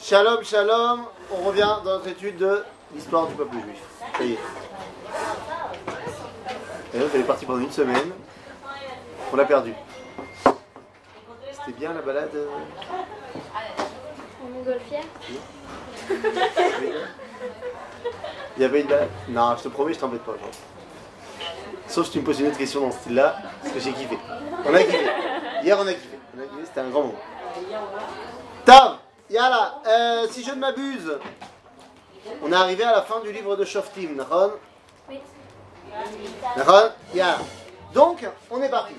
Shalom, shalom. On revient dans notre étude de l'histoire du peuple juif. Ça y est. Et l'autre, elle est partie pendant une semaine. On l'a perdu. C'était bien la balade euh, En montgolfière Il y avait une balade Non, je te promets, je t'embête pas. genre. Sauf si tu me poses une autre question dans ce style-là, parce que j'ai kiffé. On a kiffé. Hier, on a kiffé. On a kiffé, c'était un grand moment. Tav, Yala, euh, si je ne m'abuse, on est arrivé à la fin du livre de Shoftim, Nahon Oui. Nahon Yala. Donc, on est parti.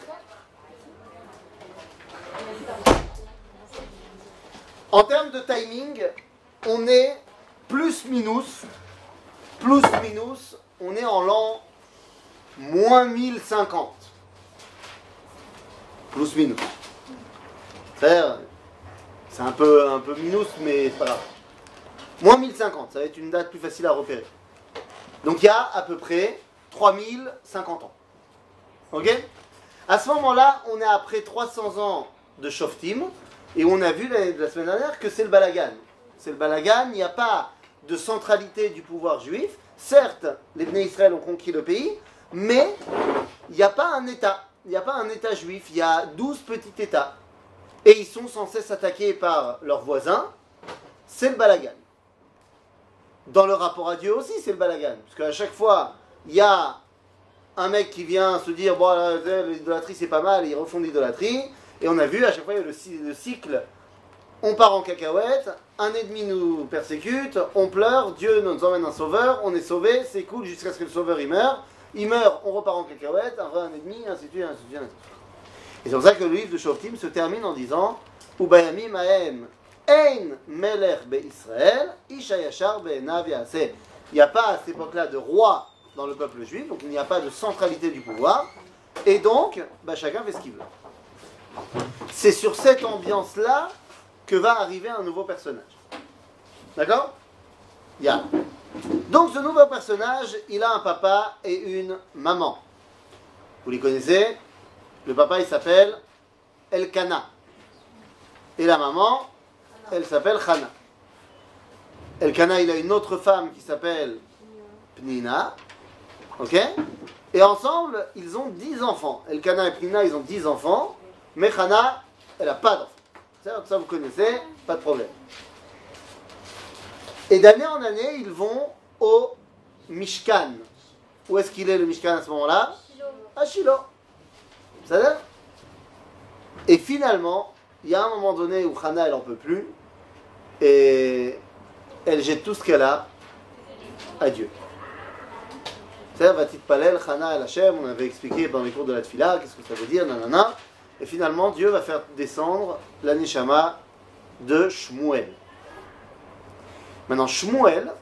En termes de timing, on est plus minus, plus minus, on est en l'an moins 1050. Plus minus. C'est-à-dire, c'est un peu, un peu minus, mais c'est pas grave. Moins 1050, ça va être une date plus facile à repérer. Donc il y a à peu près 3050 ans. Ok? À ce moment-là, on est après 300 ans de Shoftim, et on a vu la, semaine dernière que c'est le balagan. C'est le balagan, il n'y a pas de centralité du pouvoir juif. Certes, les Bnei Israël ont conquis le pays, mais il n'y a pas un État. Il n'y a pas un État juif, il y a 12 petits États. Et ils sont sans cesse attaqués par leurs voisins. C'est le balagan. Dans le rapport à Dieu aussi, c'est le balagan. Parce qu'à chaque fois, il y a un mec qui vient se dire Bon, là, l'idolâtrie c'est pas mal, ils refont l'idolâtrie. Et on a vu, à chaque fois, il y a le, cy- le cycle on part en cacahuète, un ennemi nous persécute, on pleure, Dieu nous emmène un sauveur, on est sauvé, c'est cool jusqu'à ce que le sauveur il meurt. Il meurt, on repart en cacahuète, un vrai ennemi, ainsi de suite, ainsi de suite. Et c'est pour ça que le livre de Shoftim se termine en disant Ubayamim Ahem Ein Melech Israël, Isha Yashar. Il n'y a pas à cette époque-là de roi dans le peuple juif, donc il n'y a pas de centralité du pouvoir. Et donc, bah, chacun fait ce qu'il veut. C'est sur cette ambiance-là que va arriver un nouveau personnage. D'accord? Il y a. Donc ce nouveau personnage, il a un papa et une maman. Vous les connaissez? Le papa, il s'appelle Elkana. Et la maman, elle s'appelle Hana. Elkana, il a une autre femme qui s'appelle Pnina. Ok? Et ensemble, ils ont 10 enfants. Elkana et Pnina, ils ont 10 enfants. Mais Hana, elle n'a pas d'enfants. Ça, vous connaissez, pas de problème. Et d'année en année, ils vont au Mishkan. Où est-ce qu'il est le Mishkan à ce moment-là? À Shiloh. Va Et finalement, il y a un moment donné où Hana, elle en peut plus. Et elle jette tout ce qu'elle a à Dieu. C'est-à-dire, Vatit Palel, Hana el Hashem, on avait expliqué dans les cours de la Tfila, qu'est-ce que ça veut dire, nanana. Et finalement, Dieu va faire descendre la Neshama de Shmuel. Maintenant, Shmuel,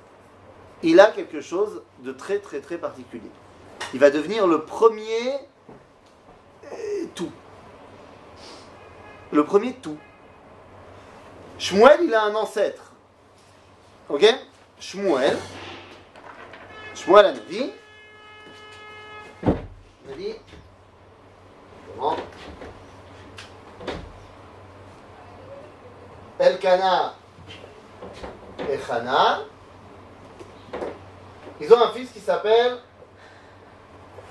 il a quelque chose de très très très particulier. Il va devenir le premier tout. Le premier tout. Shmuel, il a un ancêtre. Ok? Shmuel. Shmuel a Navi. Navi. Comment? Elkana et Hana, ils ont un fils qui s'appelle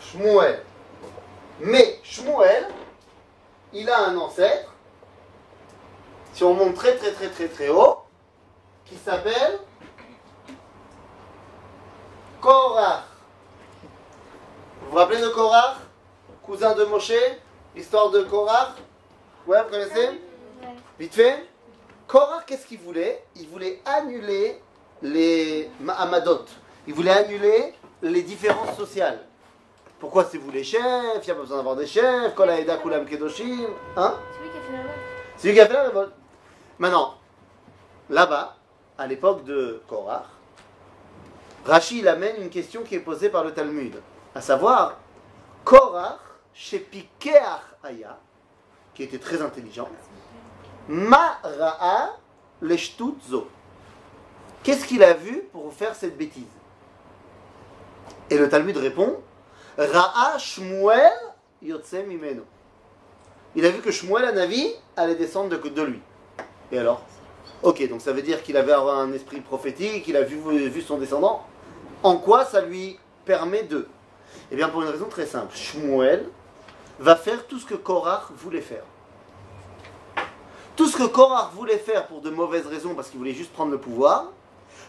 Shmuel. Mais Shmuel, il a un ancêtre, si on monte très très très très très haut, qui s'appelle Korach. Vous vous rappelez de Korach Cousin de Moshe L'histoire de Korach Ouais, vous connaissez? Ouais. Vite fait Korah, qu'est-ce qu'il voulait? Il voulait annuler les Amadot. Il voulait annuler les différences sociales. Pourquoi c'est vous les chefs Il n'y a pas besoin d'avoir des chefs. Kulam kedoshim. Hein C'est lui qui a fait la loi. C'est lui qui a fait la révolte. Maintenant, là-bas, à l'époque de Korah, Rashi il amène une question qui est posée par le Talmud. À savoir, Korah, chez Pikeach Aya, qui était très intelligent, Ma ra'a leshtut zo. Qu'est-ce qu'il a vu pour faire cette bêtise? Et le Talmud répond Ra'a Shmuel. Il a vu que Shmuel Anavi allait descendre de, lui. Et alors? Ok, donc ça veut dire qu'il avait un esprit prophétique, il a vu, vu son descendant. En quoi ça lui permet de? Eh bien, pour une raison très simple. Shmuel va faire tout ce que Korach voulait faire. Tout ce que Korach voulait faire pour de mauvaises raisons, parce qu'il voulait juste prendre le pouvoir,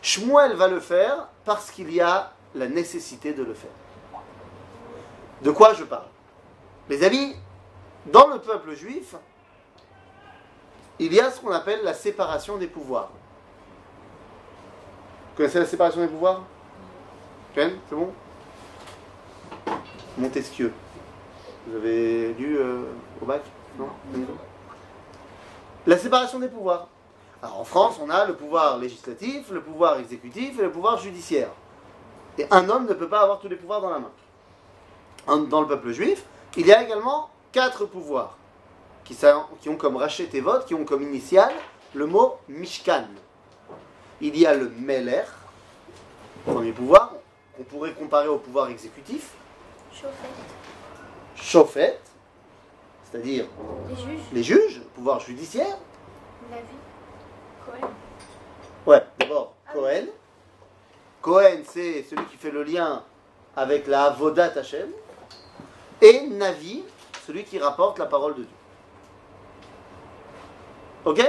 Shmuel va le faire parce qu'il y a la nécessité de le faire. De quoi je parle? Les amis, dans le peuple juif, il y a ce qu'on appelle la séparation des pouvoirs. Vous connaissez la séparation des pouvoirs? Ken, c'est bon? Montesquieu. Vous avez lu euh, au bac? Non? La séparation des pouvoirs. Alors en France, on a le pouvoir législatif, le pouvoir exécutif et le pouvoir judiciaire. Et un homme ne peut pas avoir tous les pouvoirs dans la main. Dans le peuple juif, il y a également quatre pouvoirs qui, ont comme rachet et vote, qui ont comme initial le mot Mishkan. Il y a le Meler, premier pouvoir, qu'on pourrait comparer au pouvoir exécutif. Chauffette. c'est-à-dire les juges. les juges, pouvoir judiciaire. La vie. Cohen. Ouais, d'abord, Ah Cohen. Cohen, c'est celui qui fait le lien avec la Avodat Hashem. Et Navi, celui qui rapporte la parole de Dieu. Ok?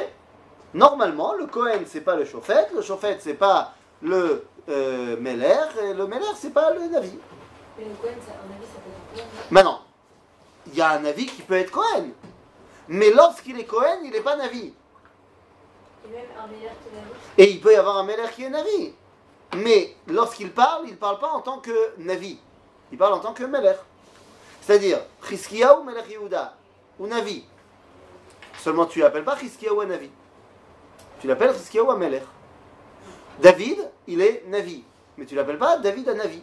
Normalement, le Cohen, c'est pas le Chauffette, le Chauffette, c'est pas le euh, Meller, et le Meller, c'est pas le Navi. Mais le Cohen, ça- un avis, ça peut être Maintenant, il y a un Navi qui peut être Cohen. Mais lorsqu'il est Cohen, il n'est pas Navi. Même un. Et il peut y avoir un Meller qui est Navi. Mais lorsqu'il parle, il ne parle pas en tant que Navi. Il parle en tant que Meller. C'est-à-dire, Chizkiya ou Meller Yehuda, ou Navi. Seulement tu l'appelles pas Chizkiya ou Navi. Tu l'appelles Chizkiya ou Meller. David, il est Navi. Mais tu l'appelles pas David à Navi.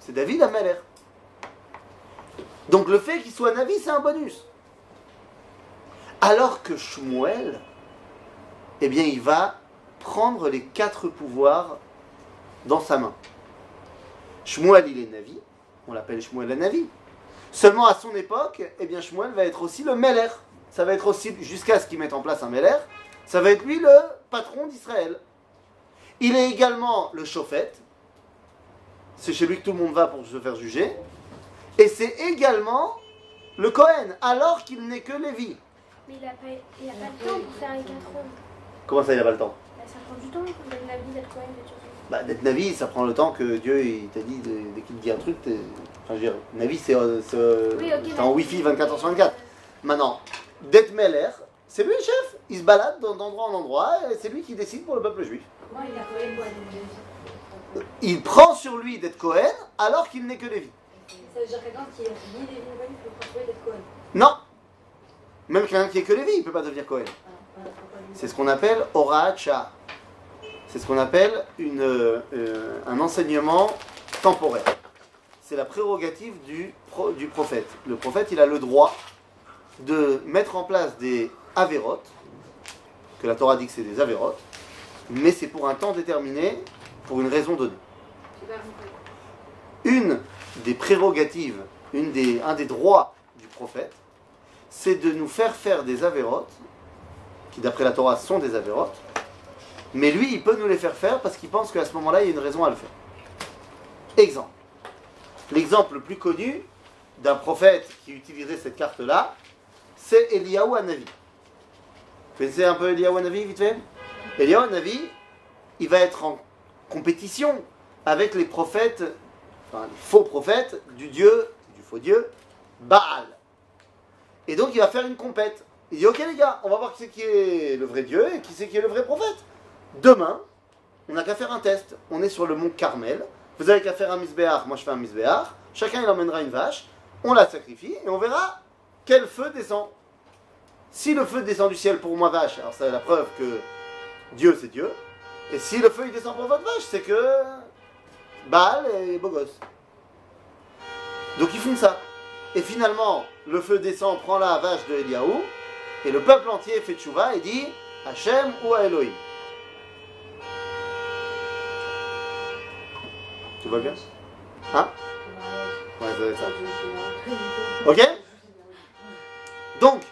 C'est David à Meller. Donc le fait qu'il soit Navi, c'est un bonus. Alors que Shmuel, eh bien, il va prendre les quatre pouvoirs dans sa main. Shmuel, il est Navi, on l'appelle Shmuel la Navi. Seulement à son époque, eh bien, Shmuel va être aussi le Meller. Ça va être aussi, jusqu'à ce qu'il mette en place un Meller, ça va être lui le patron d'Israël. Il est également le Chauffette, c'est chez lui que tout le monde va pour se faire juger. Et c'est également le Cohen, alors qu'il n'est que Lévi. Mais il n'a pas, il a pas le temps pour faire quatre rôles. Comment ça, il n'a pas le temps? Bah, ça prend du temps d'être la vie, d'être Cohen, d'être. Bah, d'être Navi, ça prend le temps que Dieu t'a dit, dès qu'il te dit un truc, t'es- enfin, je veux dire, Navi c'est euh, euh, Oui, en Wi-Fi 24h sur 24. Maintenant, d'être Meller, c'est lui le chef. Il se balade d'en- d'endroit en endroit et c'est lui qui décide pour le peuple juif. Moi, il a Cohen, prend sur lui d'être Cohen alors qu'il n'est que Lévi. Ça veut dire que quelqu'un qui est ni Lévi ni Cohen d'être. Non Même quelqu'un qui est que Lévi, il ne peut pas devenir Cohen. Ah, lui C'est ce qu'on appelle Horaat Shah. C'est ce qu'on appelle une, euh, un enseignement temporaire. C'est la prérogative du, pro- du prophète. Le prophète, il a le droit de mettre en place des avérotes, que la Torah dit que c'est des avérotes, mais c'est pour un temps déterminé, pour une raison donnée. Une des prérogatives, un des droits du prophète, c'est de nous faire faire des avérotes, qui d'après la Torah sont des avérotes, mais lui, il peut nous les faire faire parce qu'il pense qu'à ce moment-là, il y a une raison à le faire. Exemple. L'exemple le plus connu d'un prophète qui utiliserait cette carte-là, c'est Eliyahu Hanavi. Vous connaissez un peu Eliyahu Hanavi, vite fait? Eliyahu Hanavi, il va être en compétition avec les prophètes, enfin les faux prophètes du dieu, du faux dieu, Baal. Et donc il va faire une compète. Il dit, ok les gars, on va voir qui c'est qui est le vrai dieu et qui c'est qui est le vrai prophète. Demain, on n'a qu'à faire un test. On est sur le mont Carmel. Vous avez qu'à faire un misbéar, moi je fais un misbéar. Chacun il emmènera une vache. On la sacrifie et on verra quel feu descend. Si le feu descend du ciel pour moi vache, alors c'est la preuve que Dieu c'est Dieu. Et si le feu il descend pour votre vache, c'est que Baal est beau gosse. Donc ils font ça. Et finalement, le feu descend, prend la vache de Eliaou, et le peuple entier fait tchouva et dit Hachem ou à Elohim. Vois bien Hein Ouais, ça doit être ça. Ok Donc,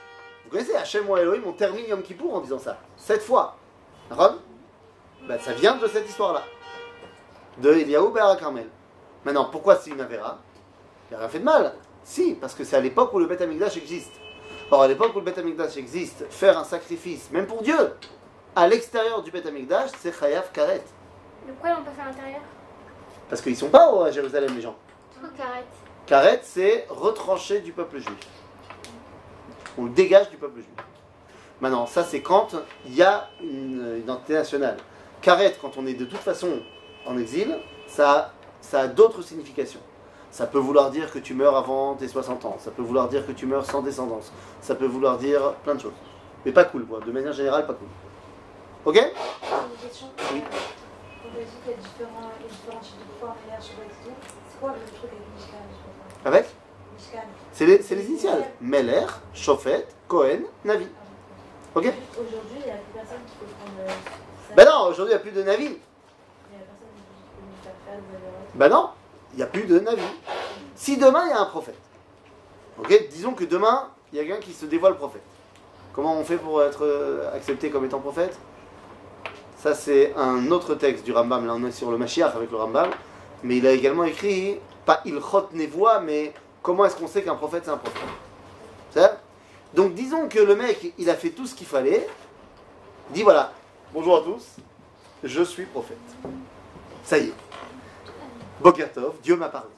vous connaissez Hachem ou Elohim, on termine Yom Kippour en disant ça. Sept fois. D'accord Bah, Ça vient de cette histoire-là. De Eliaou Béara Carmel. Maintenant, pourquoi c'est une Avera Il n'y a rien fait de mal. Si, parce que c'est à l'époque où le Beth Amikdash existe. Or, à l'époque où le Beth Amikdash existe, faire un sacrifice, même pour Dieu, à l'extérieur du Beth Amikdash, c'est Chayav Karet. De quoi on peut faire à l'intérieur? Parce qu'ils sont pas au- à Jérusalem, les gens. Carrette Karet, c'est retranché du peuple juif. On le dégage du peuple juif. Maintenant, ça, c'est quand il y a une identité nationale. Karet, quand on est de toute façon en exil, ça, a- ça a d'autres significations. Ça peut vouloir dire que tu meurs avant tes 60 ans. Ça peut vouloir dire que tu meurs sans descendance. Ça peut vouloir dire plein de choses. Mais pas cool, quoi. De manière générale, pas cool. Ok? J'ai une question? Oui. Quand tu as dit qu'il y a différents, différents types de poids, mais là, je sais pas du tout. C'est quoi le truc avec Mishkan. Avec Mishkan. C'est les, c'est les initiales. Meller, Shofet, Cohen, Navi. Ok Aujourd'hui, il n'y a plus personne qui peut prendre. euh, ça. Ben non, aujourd'hui, il n'y a plus de Navi. Il n'y a personne qui peut nous faire faire de la Ben non, il n'y a plus de Navi. Si demain il y a un prophète, ok, disons que demain il y a quelqu'un qui se dévoile prophète. Comment on fait pour être euh, accepté comme étant prophète? Ça c'est un autre texte du Rambam, là on est sur le Mashiach avec le Rambam, mais il a également écrit, pas Ilchot Nevoa, mais comment est-ce qu'on sait qu'un prophète c'est un prophète? C'est ça Donc disons que le mec il a fait tout ce qu'il fallait, il dit voilà, bonjour à tous, je suis prophète. Ça y est. Bokertov, Dieu m'a parlé.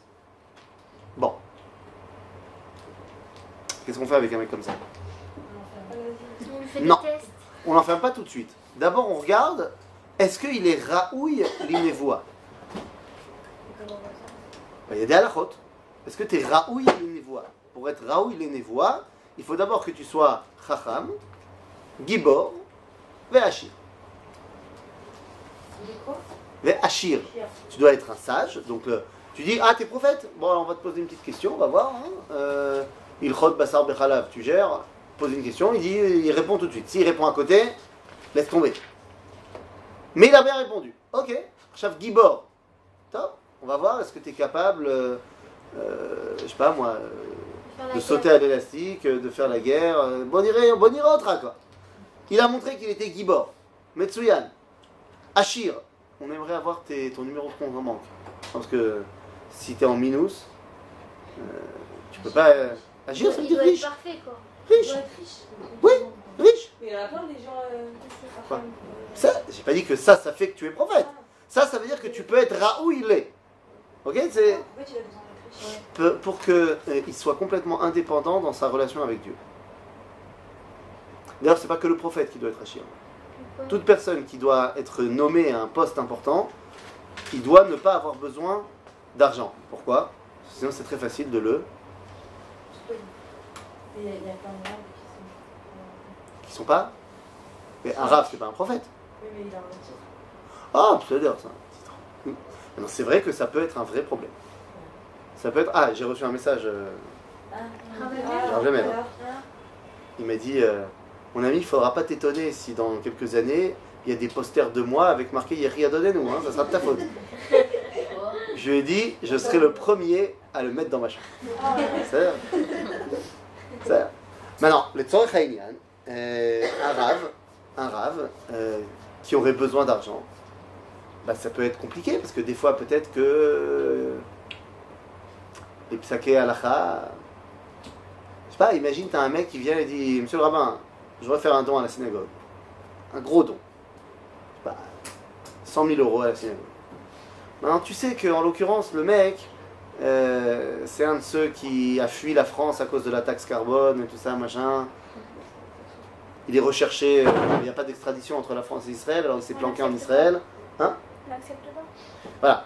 Bon. Qu'est-ce qu'on fait avec un mec comme ça? On lui fait Non. des tests. On n'enferme pas tout de suite. D'abord, on regarde, est-ce qu'il est raouille l'inévoie Ben, Il y a des halachot. Est-ce que tu es raouille l'inévoie Pour être raouille l'inévoie, il faut d'abord que tu sois chacham, gibor. Il Ve'achir. Chier. Tu dois être un sage. Donc, euh, tu dis, ah, t'es prophète? Bon, alors, on va te poser une petite question, on va voir. Hein. Euh, Ilchot Bassar Bechalav, tu gères, pose une question, il dit, il répond tout de suite. S'il répond à côté, laisse tomber. Mais il a bien répondu. Ok, chef Gibor. Top, on va voir, est-ce que tu es capable, euh, euh, je sais pas moi, euh, de sauter à l'élastique, de faire la guerre. Bon iré, bon iré, autre, quoi. Il a montré qu'il était Gibor. Metsuyan. Achir. On aimerait avoir tes- ton numéro de compte en banque. Parce que si tu es en minus, tu peux pas. agir, ça veut dire riche. parfait quoi. Riche. riche. Oui. Riche. Mais il y en a plein des gens. euh, Quoi euh, Ça, j'ai pas dit que ça, ça fait que tu es prophète. Ça, ça veut dire que tu peux être Raoul il est. Ok C'est Pourquoi tu as besoin d'être riche peu- pour qu'il soit complètement indépendant dans sa relation avec Dieu. D'ailleurs, c'est pas que le prophète qui doit être Achir. Pourquoi toute personne qui doit être nommée à un poste important, il doit ne pas avoir besoin d'argent. Pourquoi? Sinon c'est très facile de le... Il y a- il y a plein de gens qui sont. pas... Mais un rave, c'est pas un prophète. Oui, mais il a un titre. Ah, c'est-à-dire ça. un titre. Alors, C'est vrai que ça peut être un vrai problème. Ça peut être... Ah, j'ai reçu un message. euh, Ah, Rav Lemel. alors, il m'a dit, euh, mon ami, il faudra pas t'étonner si dans quelques années, il y a des posters de moi avec marqué Yeri Adonenu, hein, ça sera de ta faute. Je lui ai dit, je serai le premier à le mettre dans ma chambre. Ah, C'est C'est Maintenant, le Tzorech Haïnian, euh, un rave, un rave euh, qui aurait besoin d'argent, bah, ça peut être compliqué parce que des fois peut-être que euh, les psaké halacha, je sais pas, imagine t'as un mec qui vient et dit Monsieur le rabbin, je voudrais faire un don à la synagogue, un gros don, je sais pas, 100 000 euros à la synagogue. Maintenant tu sais qu'en l'occurrence le mec c'est un de ceux qui a fui la France à cause de la taxe carbone et tout ça, machin. Il est recherché, euh, il n'y a pas d'extradition entre la France et Israël, alors il s'est planqué en Israël. On l'accepte pas. Voilà.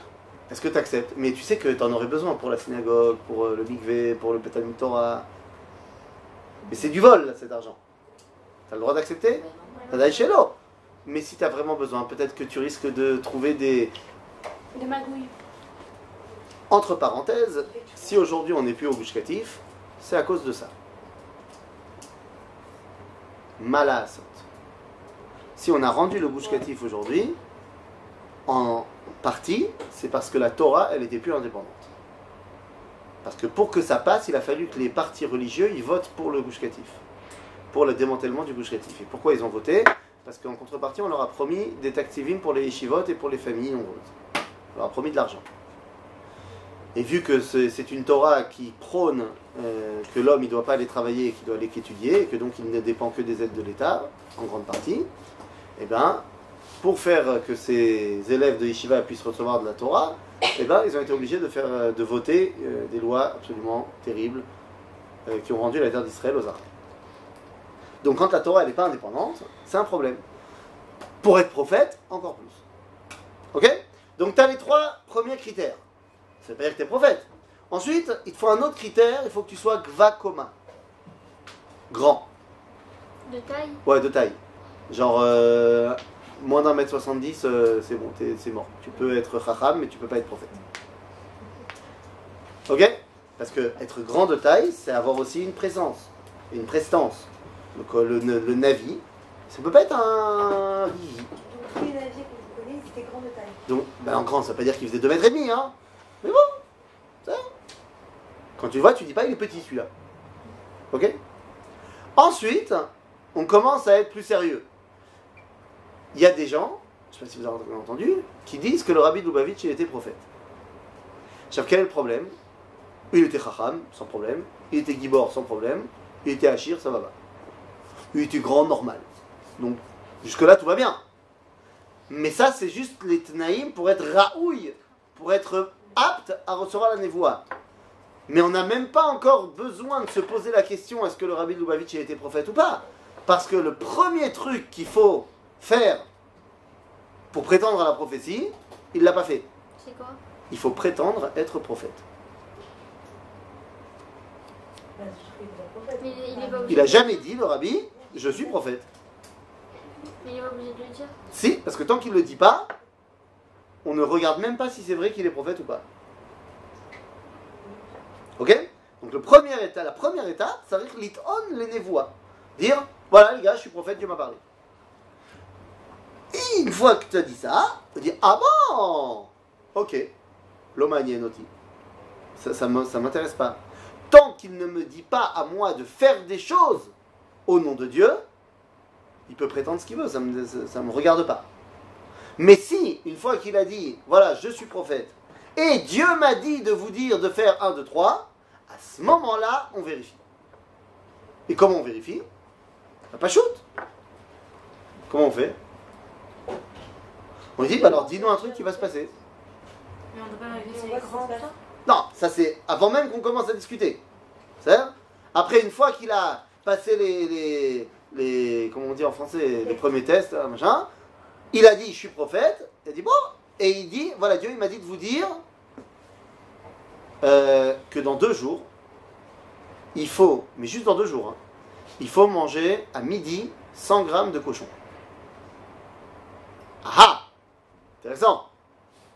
Est-ce que tu acceptes Mais tu sais que tu en aurais besoin pour la synagogue, pour euh, le mikvé, pour le Pétalmud Torah. Mais c'est du vol, là, cet argent. Tu as le droit d'accepter? Mais si tu as vraiment besoin, peut-être que tu risques de trouver des. De magouille. Entre parenthèses, si aujourd'hui on n'est plus au Gush Katif, c'est à cause de ça. Malasot. Si on a rendu le Gush Katif aujourd'hui, en partie, c'est parce que la Torah, elle n'était plus indépendante. Parce que pour que ça passe, il a fallu que les partis religieux, ils votent pour le Gush Katif. Pour le démantèlement du Gush Katif. Et pourquoi ils ont voté? Parce qu'en contrepartie, on leur a promis des taxivim pour les yeshivot et pour les familles nombreuses. On leur a promis de l'argent. Et vu que c'est une Torah qui prône euh, que l'homme ne doit pas aller travailler et qu'il doit aller qu'étudier, et que donc il ne dépend que des aides de l'État, en grande partie, eh ben, pour faire que ces élèves de Yeshiva puissent recevoir de la Torah, eh ben, ils ont été obligés de, faire, euh, de voter euh, des lois absolument terribles qui ont rendu la terre d'Israël aux Arabes. Donc quand la Torah n'est pas indépendante, c'est un problème. Pour être prophète, encore plus. Ok? Donc tu as les trois premiers critères. Ça veut pas dire que tu es prophète. Ensuite, il te faut un autre critère, il faut que tu sois gvakoma. Grand. De taille Ouais, de taille. Genre, euh, moins d'un mètre 70, euh, c'est bon, t'es- c'est mort. Tu peux être chacham, mais tu peux pas être prophète. Ok? Parce que être grand de taille, c'est avoir aussi une présence, une prestance. Donc euh, le, le, le navi, ça peut pas être un. Donc tous les navires que vous connaissez, ils étaient grands de taille. Donc, ben en grand, ça veut pas dire qu'il faisait 2 mètres et demi, hein. Quand tu le vois, tu dis pas il est petit celui-là. Ok? Ensuite, on commence à être plus sérieux. Il y a des gens, je sais pas si vous avez entendu, qui disent que le rabbi de Lubavitch, il était prophète. Sauf quel est le problème? Il était chacham, sans problème. Il était gibor, sans problème. Il était achir, ça va pas. Il était grand, normal. Donc, jusque-là, tout va bien. Mais ça, c'est juste les tnaïm pour être raouille, pour être apte à recevoir la névoie. Mais on n'a même pas encore besoin de se poser la question est-ce que le rabbi de Lubavitch a été prophète ou pas? Parce que le premier truc qu'il faut faire pour prétendre à la prophétie, il l'a pas fait. C'est quoi? Il faut prétendre être prophète. Il obligé. Il a jamais dit, le rabbi, je suis prophète. Mais il est pas obligé de le dire? Si, parce que tant qu'il ne le dit pas, on ne regarde même pas si c'est vrai qu'il est prophète ou pas. Ok? Donc le premier état, la première étape, ça veut dire l'it'on les névois. Dire, voilà les gars, je suis prophète, Dieu m'a parlé. Et une fois que tu as dit ça, tu dis, ah bon? Ok, l'omanienoti. Ça, ça me- ça m'intéresse pas. Tant qu'il ne me dit pas à moi de faire des choses au nom de Dieu, il peut prétendre ce qu'il veut, ça ne ça- ça me regarde pas. Mais si, une fois qu'il a dit, voilà, je suis prophète, et Dieu m'a dit de vous dire de faire 1, 2, 3, à ce moment-là, on vérifie. Et comment on vérifie? Pas shoot Comment on fait? On dit, bah alors dis-nous un truc qui va se passer. Mais on doit pas Non, ça c'est avant même qu'on commence à discuter. C'est Après, une fois qu'il a passé les, les, les- comment on dit en français, les premiers tests, machin, il a dit, je suis prophète, il a dit, bon, et il dit, voilà, Dieu, il m'a dit de vous dire euh, que dans deux jours, il faut, mais juste dans deux jours, hein, il faut manger à midi 100 grammes de cochon. Ah ah Intéressant.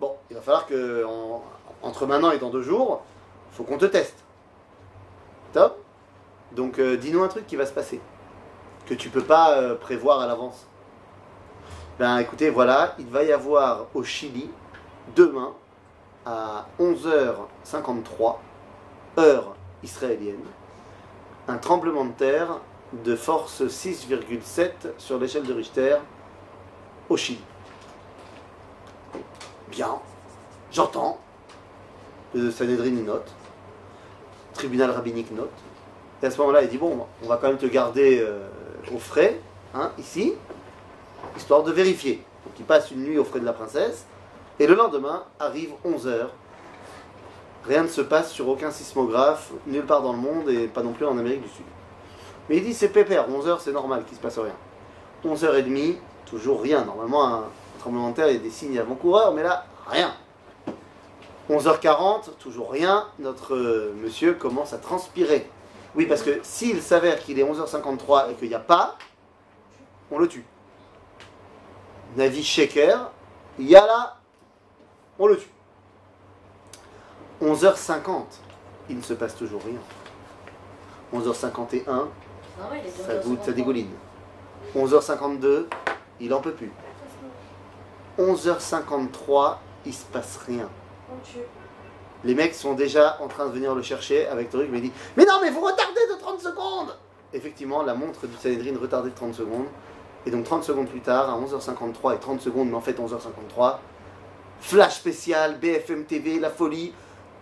Bon, il va falloir que en- entre maintenant et dans deux jours, il faut qu'on te teste. Top Donc euh, dis-nous un truc qui va se passer, que tu peux pas euh, prévoir à l'avance. Ben écoutez, voilà, il va y avoir au Chili, demain, à 11h53, heure israélienne, un tremblement de terre de force 6,7 sur l'échelle de Richter au Chili. Bien, j'entends. Le Sanhedrin il note. Tribunal rabbinique note. Et à ce moment-là, il dit Bon, on va quand même te garder euh, au frais, hein, ici, histoire de vérifier. Donc il passe une nuit au frais de la princesse. Et le lendemain, arrive 11h. Rien ne se passe sur aucun sismographe, nulle part dans le monde et pas non plus en Amérique du Sud. Mais il dit c'est pépère, 11h c'est normal qu'il se passe rien. 11h30, toujours rien. Normalement, un tremblement de terre, il y a des signes avant-coureurs, mais là, rien. 11h40, toujours rien. Notre euh, monsieur commence à transpirer. Oui, parce que s'il s'avère qu'il est 11h53 et qu'il n'y a pas, on le tue. Navi Sheker, il y a là, on le tue. 11h50, il ne se passe toujours rien. 11h51, Ah ouais, ça goûte, ça dégouline. 11h52, il en peut plus. 11h53, il se passe rien. Les mecs sont déjà en train de venir le chercher avec truc, mais il dit Mais non, mais vous retardez de 30 secondes Effectivement, la montre du Sanhedrin retardait de 30 secondes. Et donc 30 secondes plus tard, à 11h53 et 30 secondes, mais en fait 11h53, flash spécial, BFM TV, la folie,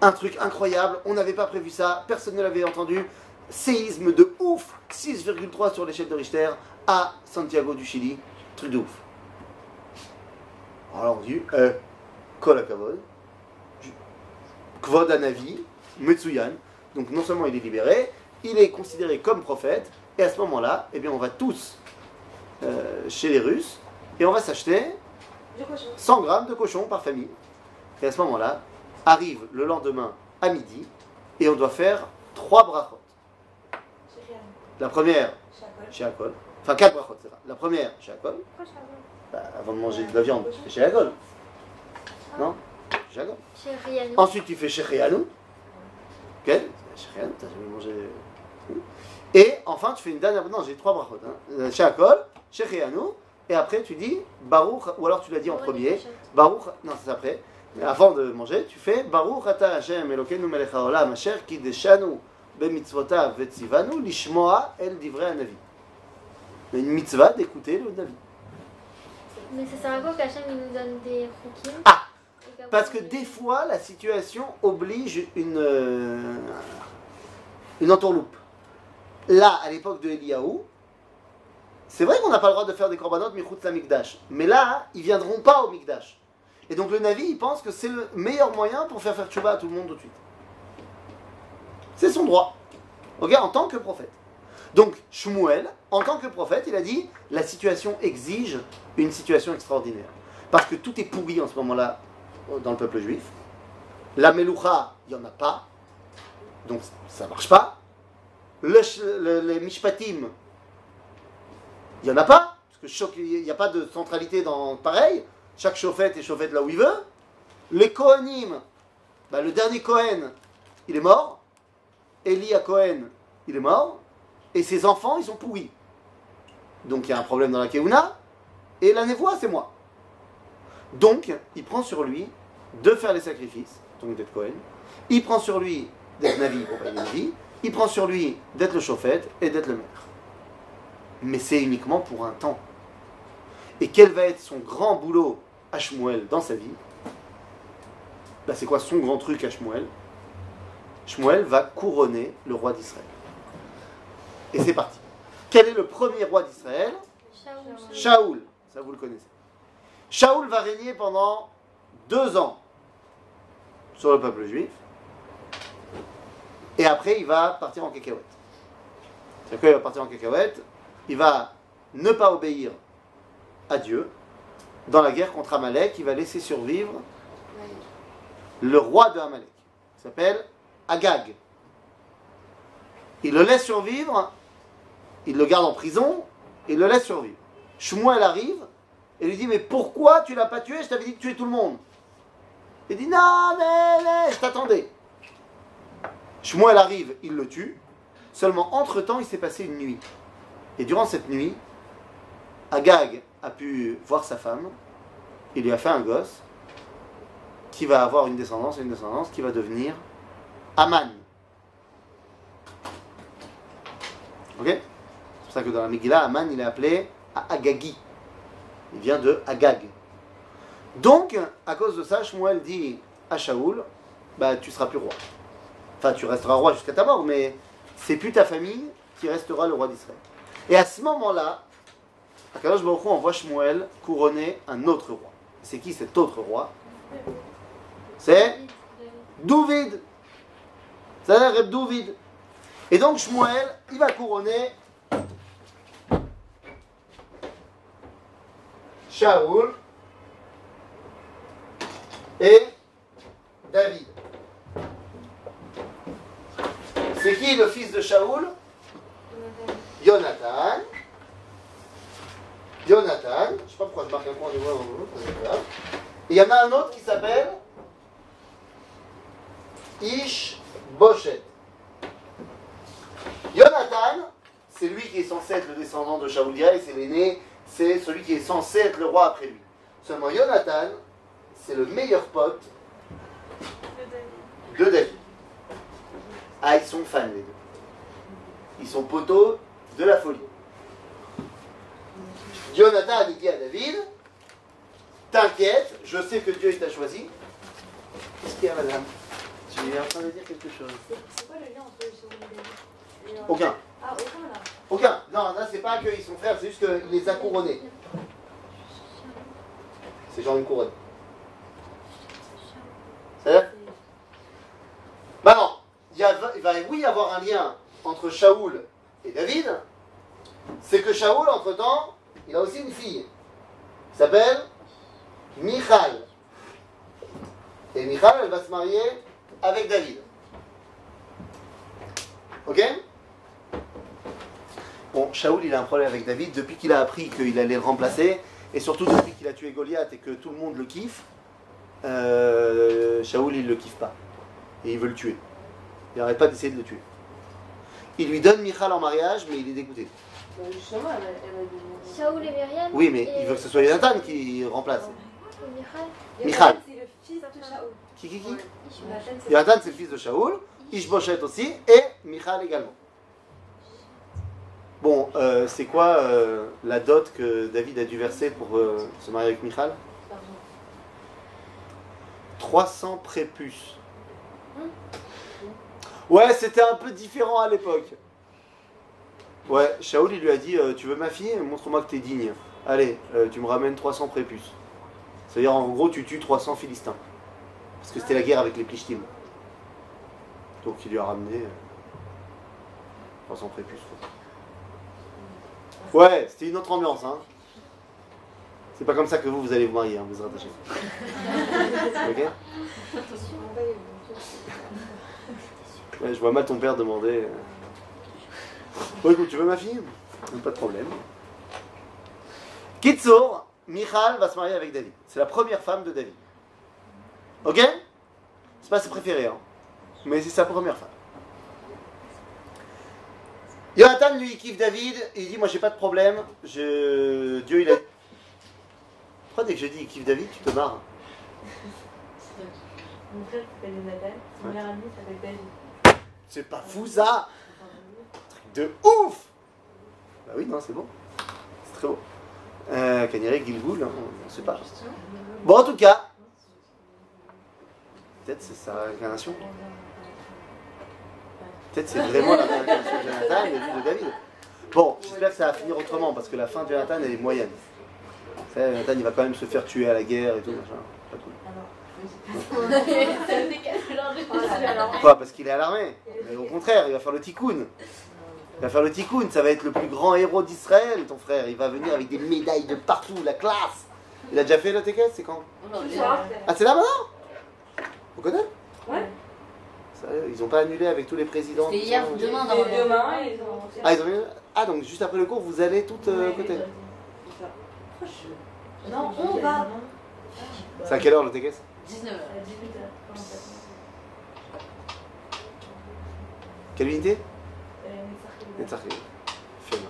un truc incroyable, on n'avait pas prévu ça, personne ne l'avait entendu. Séisme de ouf, 6,3 sur l'échelle de Richter à Santiago du Chili, truc de ouf. Alors on dit, euh, Kol Hakavod, Kvod Metsuyan. Donc non seulement il est libéré, il est considéré comme prophète, et à ce moment-là, eh bien, on va tous euh, chez les Russes, et on va s'acheter Du cochon. 100 grammes de cochon par famille. Et à ce moment-là, arrive le lendemain à midi, et on doit faire trois brachot. La première, Chez Akol. Enfin, quatre brachot, c'est ça. La première, chez Akol. Bah, avant de manger de la viande, tu fais chez Akol. Non Chez Akol. Ensuite, tu fais chez Rianou. Ok Chez Rianou, t'as jamais mangé. Et enfin, tu fais une dernière. Non, j'ai trois brachot. Hein. Euh, Chez Akol, chez Rianou. Et après, tu dis Baruch, ou alors tu l'as dit en premier. Baruch, non, c'est après. Mais avant de manger, tu fais Baruch ata Hashem Elokeinu melech haolam asher kideshanu bemitzvotav vetzivanu lishmoa el divrei hanavi. Une mitzvah d'écouter le Navi. Mais ça sert à quoi qu'Hachem nous donne des rukim Ah Parce que des fois, la situation oblige une, euh, une entourloupe. Là, à l'époque de Eliaou, c'est vrai qu'on n'a pas le droit de faire des corbanotes michutz la mikdash. Mais là, ils viendront pas au mikdash. Et donc le Navi, il pense que c'est le meilleur moyen pour faire faire tchouba à tout le monde tout de suite. C'est son droit. En tant que prophète. Donc Shmuel, en tant que prophète, il a dit la situation exige une situation extraordinaire. Parce que tout est pourri en ce moment-là euh, dans le peuple juif. La Meloucha, il n'y en a pas. Donc ça ne marche pas. Le, les Mishpatim, il n'y en a pas. Parce que chaque- il n'y a pas de centralité dans pareil. Chaque chauffette est chauffette là où il veut. Les Kohanim, bah, le dernier Kohen, il est mort. Eli à Cohen, il est mort. Et ses enfants, ils sont pourris. Donc il y a un problème dans la Keuna. Et la névoie, c'est moi. Donc, il prend sur lui de faire les sacrifices, donc d'être Cohen. Il prend sur lui d'être Navi pour payer Navi. Il prend sur lui d'être le chauffette et d'être le maire. Mais c'est uniquement pour un temps. Et quel va être son grand boulot à Shmuel dans sa vie? Bah, C'est quoi son grand truc à Shmuel Shmuel va couronner le roi d'Israël. Et c'est parti. Quel est le premier roi d'Israël? Shaoul. Shaoul, ça vous le connaissez. Shaoul va régner pendant deux ans sur le peuple juif. Et après, il va partir en cacahuète. C'est-à-dire qu'il va partir en cacahuète, il va ne pas obéir à Dieu. Dans la guerre contre Amalek, il va laisser survivre le roi de Amalek, qui s'appelle Agag. Il le laisse survivre, il le garde en prison, il le laisse survivre. Shmuel arrive et lui dit Mais pourquoi tu l'as pas tué? Je t'avais dit de tuer tout le monde. Il dit Non, mais, mais, je t'attendais. Shmuel arrive, il le tue. Seulement, entre-temps, il s'est passé une nuit. Et durant cette nuit, Agag a pu voir sa femme. Il lui a fait un gosse qui va avoir une descendance et une descendance qui va devenir Aman. Ok? C'est pour ça que dans la Megillah, Aman, il est appelé Agagi. Il vient de Agag. Donc, à cause de ça, Shmuel dit à Shaoul, bah tu seras plus roi. Enfin, tu resteras roi jusqu'à ta mort, mais c'est plus ta famille qui restera le roi d'Israël. Et à ce moment-là, Akadosh Baruch Hu envoie Shmuel couronner un autre roi. C'est qui cet autre roi? C'est Douvid. C'est Douvid. Et donc Shmuel, il va couronner Shaoul et David. C'est qui le fils de Shaoul Jonathan. Jonathan. Je sais pas pourquoi je marque un point de voix il y en a un autre qui s'appelle Ish Boshet. Jonathan, c'est lui qui est censé être le descendant de Shaoulia et c'est l'aîné, c'est celui qui est censé être le roi après lui. Seulement Jonathan, c'est le meilleur pote de David. Ah, ils sont fans les deux. Ils sont poteaux de la folie. Jonathan, il dit à David, t'inquiète, je sais que Dieu t'a choisi. Qu'est-ce qu'il y a, madame? Tu es en train de dire quelque chose C'est c'est quoi le lien entre et David Et, euh, Aucun. Ah, aucun là. Aucun. Non, là, c'est pas qu'ils sont frères, c'est juste qu'il les a couronnés. C'est genre une couronne. C'est-à-dire? Bah non, il, il va oui avoir un lien entre Shaoul et David. C'est que Shaoul, entre-temps, il a aussi une fille. qui s'appelle Michal. Et Michal, elle va se marier avec David. Ok? Bon, Shaoul, il a un problème avec David depuis qu'il a appris qu'il allait le remplacer, et surtout depuis qu'il a tué Goliath et que tout le monde le kiffe. Euh, Shaoul, il le kiffe pas. Et il veut le tuer. Il n'arrête pas d'essayer de le tuer. Il lui donne Michal en mariage, mais il est dégoûté. Bah, Justement, elle elle. Shaoul et Myriam Oui, mais et- il veut que ce soit Jonathan qui remplace. et Michal. Michal. C'est le fils de Shaoul. Qui, qui, qui c'est Jonathan, c'est le fils de Shaoul. Ishboshet aussi, et Michal également. Bon, euh, c'est quoi euh, la dot que David a dû verser pour euh, se marier avec Michal? 300 prépuces. Ouais, c'était un peu différent à l'époque. Ouais, Shaoul, il lui a dit euh, Tu veux ma fille? Montre-moi que t'es digne. Allez, euh, tu me ramènes 300 prépuces. C'est-à-dire, en gros, tu tues 300 Philistins. Parce que c'était la guerre avec les Plishtim. Donc, il lui a ramené euh, 300 prépuces. quoi. Ouais, c'était une autre ambiance, hein. C'est pas comme ça que vous, vous allez vous marier, hein, vous êtes attachés. Ok? Ouais, je vois mal ton père demander. euh. Bon, écoute, tu veux ma fille? Pas de problème. Kitsour, Michal va se marier avec David. C'est la première femme de David. Ok? C'est pas ses préférés, hein. Mais c'est sa première femme. Jonathan, lui, il kiffe David. Il dit Moi, j'ai pas de problème. Je... Dieu, il a. Pourquoi dès que je dis il kiffe David, tu te marres? Mon frère s'appelle Jonathan, son meilleur ami s'appelle David. C'est pas fou ça Truc de ouf Bah oui, non, c'est bon. C'est très beau. Euh, Gilgoul, hein, on sait pas. Bon, en tout cas, peut-être c'est sa réincarnation. Peut-être c'est vraiment la réincarnation de Jonathan et lui de David. Bon, j'espère que ça va finir autrement parce que la fin de Jonathan elle est moyenne. Vous savez, Jonathan il va quand même se faire tuer à la guerre et tout, machin. Pas cool. Quoi Parce qu'il est à l'armée? Mais au contraire, il va faire le tikkun. Il va faire le tikkun, ça va être le plus grand héros d'Israël, ton frère. Il va venir avec des médailles de partout, la classe. Il a déjà fait le TKS, c'est quand? Ah, c'est là maintenant? Vous connaissez Ouais. Sérieux, Ils ont pas annulé avec tous les présidents C'était hier, ça demain, Et normalement. demain, ils ont. Ah, ils ont annulé Ah, donc juste après le cours, vous allez toutes euh, côté. Non, on va. C'est à quelle heure le TKS 19h. À 18h. Quelle unité Netzachim. Femme.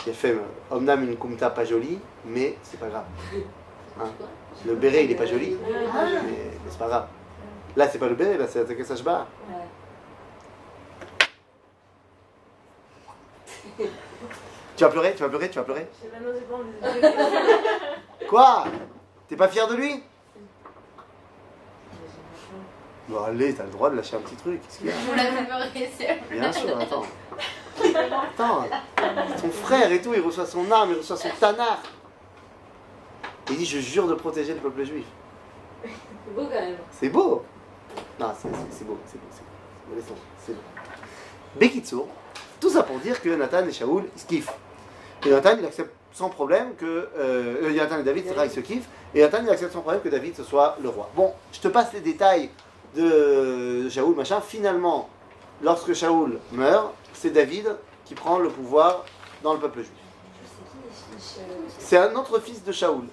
Il y a Femme. Omnam une kumta pas jolie, mais c'est pas grave. Hein? Le béret, il est pas joli, mais, c'est pas grave. Là, c'est pas le béret, là, c'est la TKS Hashba. Tu vas pleurer Tu vas pleurer Tu vas pleurer Quoi? T'es pas fier de lui? Bon, allez, t'as le droit de lâcher un petit truc. Qu'est-ce qu'il y a. Bien sûr, attends. Attends, ton frère et tout, il reçoit son arme, il reçoit son tanar. Il dit Je jure de protéger le peuple juif. C'est beau quand même. C'est beau Non, c'est beau, c'est beau, c'est beau. Laisse tomber, c'est beau. Tout ça pour dire que Nathan et Shaoul, ils se kiffent. Et Nathan, il accepte sans problème que. Euh, Nathan et David, c'est vrai, ils se kiffent. Et Nathan, il accepte sans problème que David, ce soit le roi. Bon, je te passe les détails de Shaoul, machin. Finalement, lorsque Shaoul meurt, c'est David qui prend le pouvoir dans le peuple juif. C'est un autre fils de Shaoul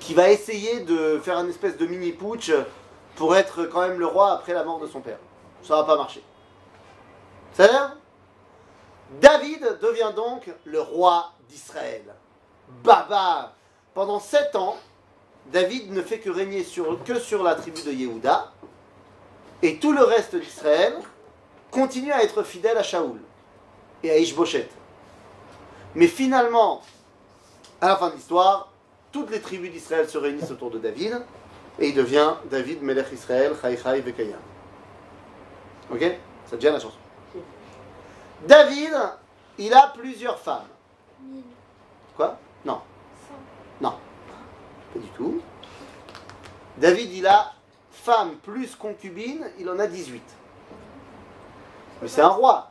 qui va essayer de faire un espèce de mini putsch pour être quand même le roi après la mort de son père. Ça va pas marcher. Ça va David devient donc le roi d'Israël. Baba Pendant sept ans, David ne fait que régner sur, que sur la tribu de Yehuda, et tout le reste d'Israël continue à être fidèle à Shaoul et à Ishboshet. Mais finalement, à la fin de l'histoire, toutes les tribus d'Israël se réunissent autour de David et il devient David Melech Israël, Chai Chai Vekaya. Ok? Ça devient la chanson? David, il a plusieurs femmes. Quoi? Non. Pas du tout. David, il a femme plus concubine, il en a 18. Mais c'est un roi.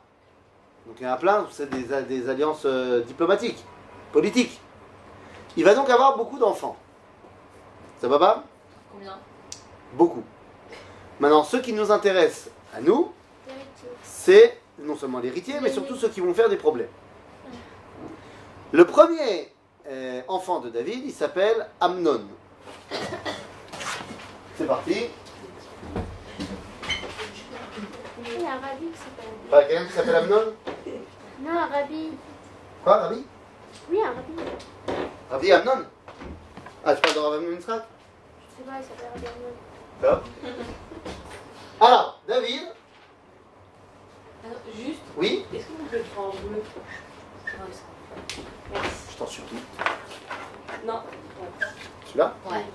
Donc il y en a plein, c'est des, des alliances euh, diplomatiques, politiques. Il va donc avoir beaucoup d'enfants. Ça va pas? Combien? Beaucoup. Maintenant, ceux qui nous intéressent à nous, c'est non seulement l'héritier, mais surtout ceux qui vont faire des problèmes. Le premier euh, enfant de David, il s'appelle Amnon. C'est parti. Oui, un rabbi qui s'appelle. Pas quelqu'un qui s'appelle Amnon Non, un rabbi. Quoi, Rabbi Oui, un rabbi. Rabbi Amnon Ah, tu parles de Rabbi Amnon Je sais pas, il s'appelle Rabbi. Top. Alors, David, Alors, Juste, oui, est-ce que vous pouvez le en bleu. Merci. je t'en supplie. Non. Celui-là Ouais.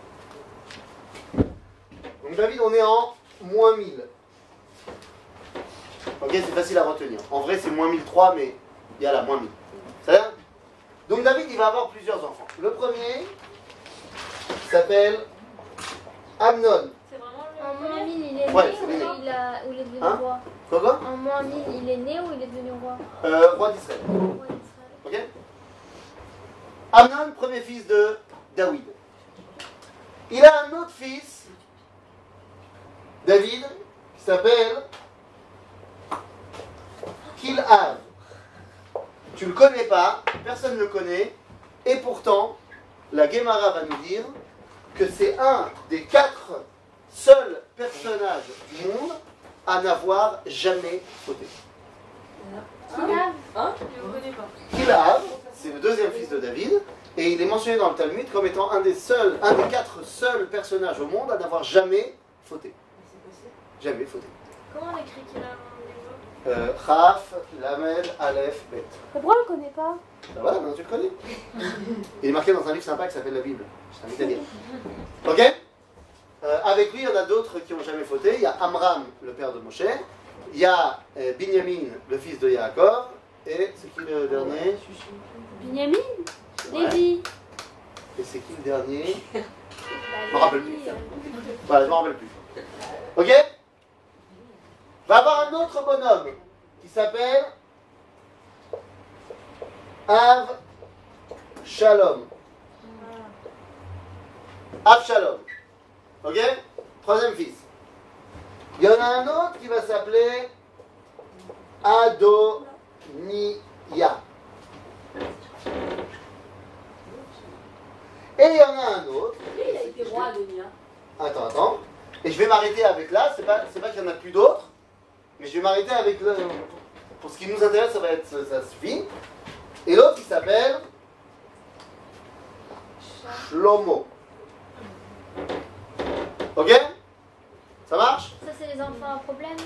Donc David, on est en moins 1000. Ok, c'est facile à retenir. En vrai, c'est moins 1003, mais il y a là, moins 1000. Ça va Donc David, il va avoir plusieurs enfants. Le premier s'appelle Amnon. C'est vraiment En le moins premier 1000, il est Ouais, né c'est ou il, a, ou il est devenu Hein roi Quoi quoi En moins 1000, il est né ou il est devenu roi euh, Roi d'Israël. Roi Amnon, premier fils de David. Il a un autre fils, David, qui s'appelle Kilhav. Tu le connais pas, personne ne le connaît, et pourtant, la Gemara va nous dire que c'est un des quatre seuls personnages du monde à n'avoir jamais fauté. Qui lave Hein pas. Kilhav, c'est le deuxième fils de David, et il est mentionné dans le Talmud comme étant un des seuls, un des quatre seuls personnages au monde à n'avoir jamais fauté. C'est possible. Jamais fauté. Comment on écrit hébreu Euh, Chaf, Lamed, Aleph, Bet. Pourquoi on le connaît pas Ben voilà, maintenant tu le connais? Il est marqué dans un livre sympa qui s'appelle la Bible. Je t'invite à lire. Ok? Euh, Avec lui, il y en a d'autres qui n'ont jamais fauté. Il y a Amram, le père de Moshe. Il y a euh, Binyamin, le fils de Yaakov. Et c'est qui le dernier? Binyamin? Lévi? Et c'est qui le dernier? Bah, Je me rappelle plus. Voilà, je m'en rappelle plus. Ok? Va avoir un autre bonhomme qui s'appelle Av Shalom. Av Shalom. Ok? Troisième fils. Il y en a un autre qui va s'appeler Adoniya. Et il y en a un autre. Il a été roi, Adonia. Attends, attends. Et je vais m'arrêter avec là. C'est pas, pas qu'il y en a plus d'autres, mais je vais m'arrêter avec le. Pour ce qui nous intéresse, ça va être, ça, suffit. Et l'autre, il s'appelle Shlomo. Ok? Ça marche? Les enfants à problème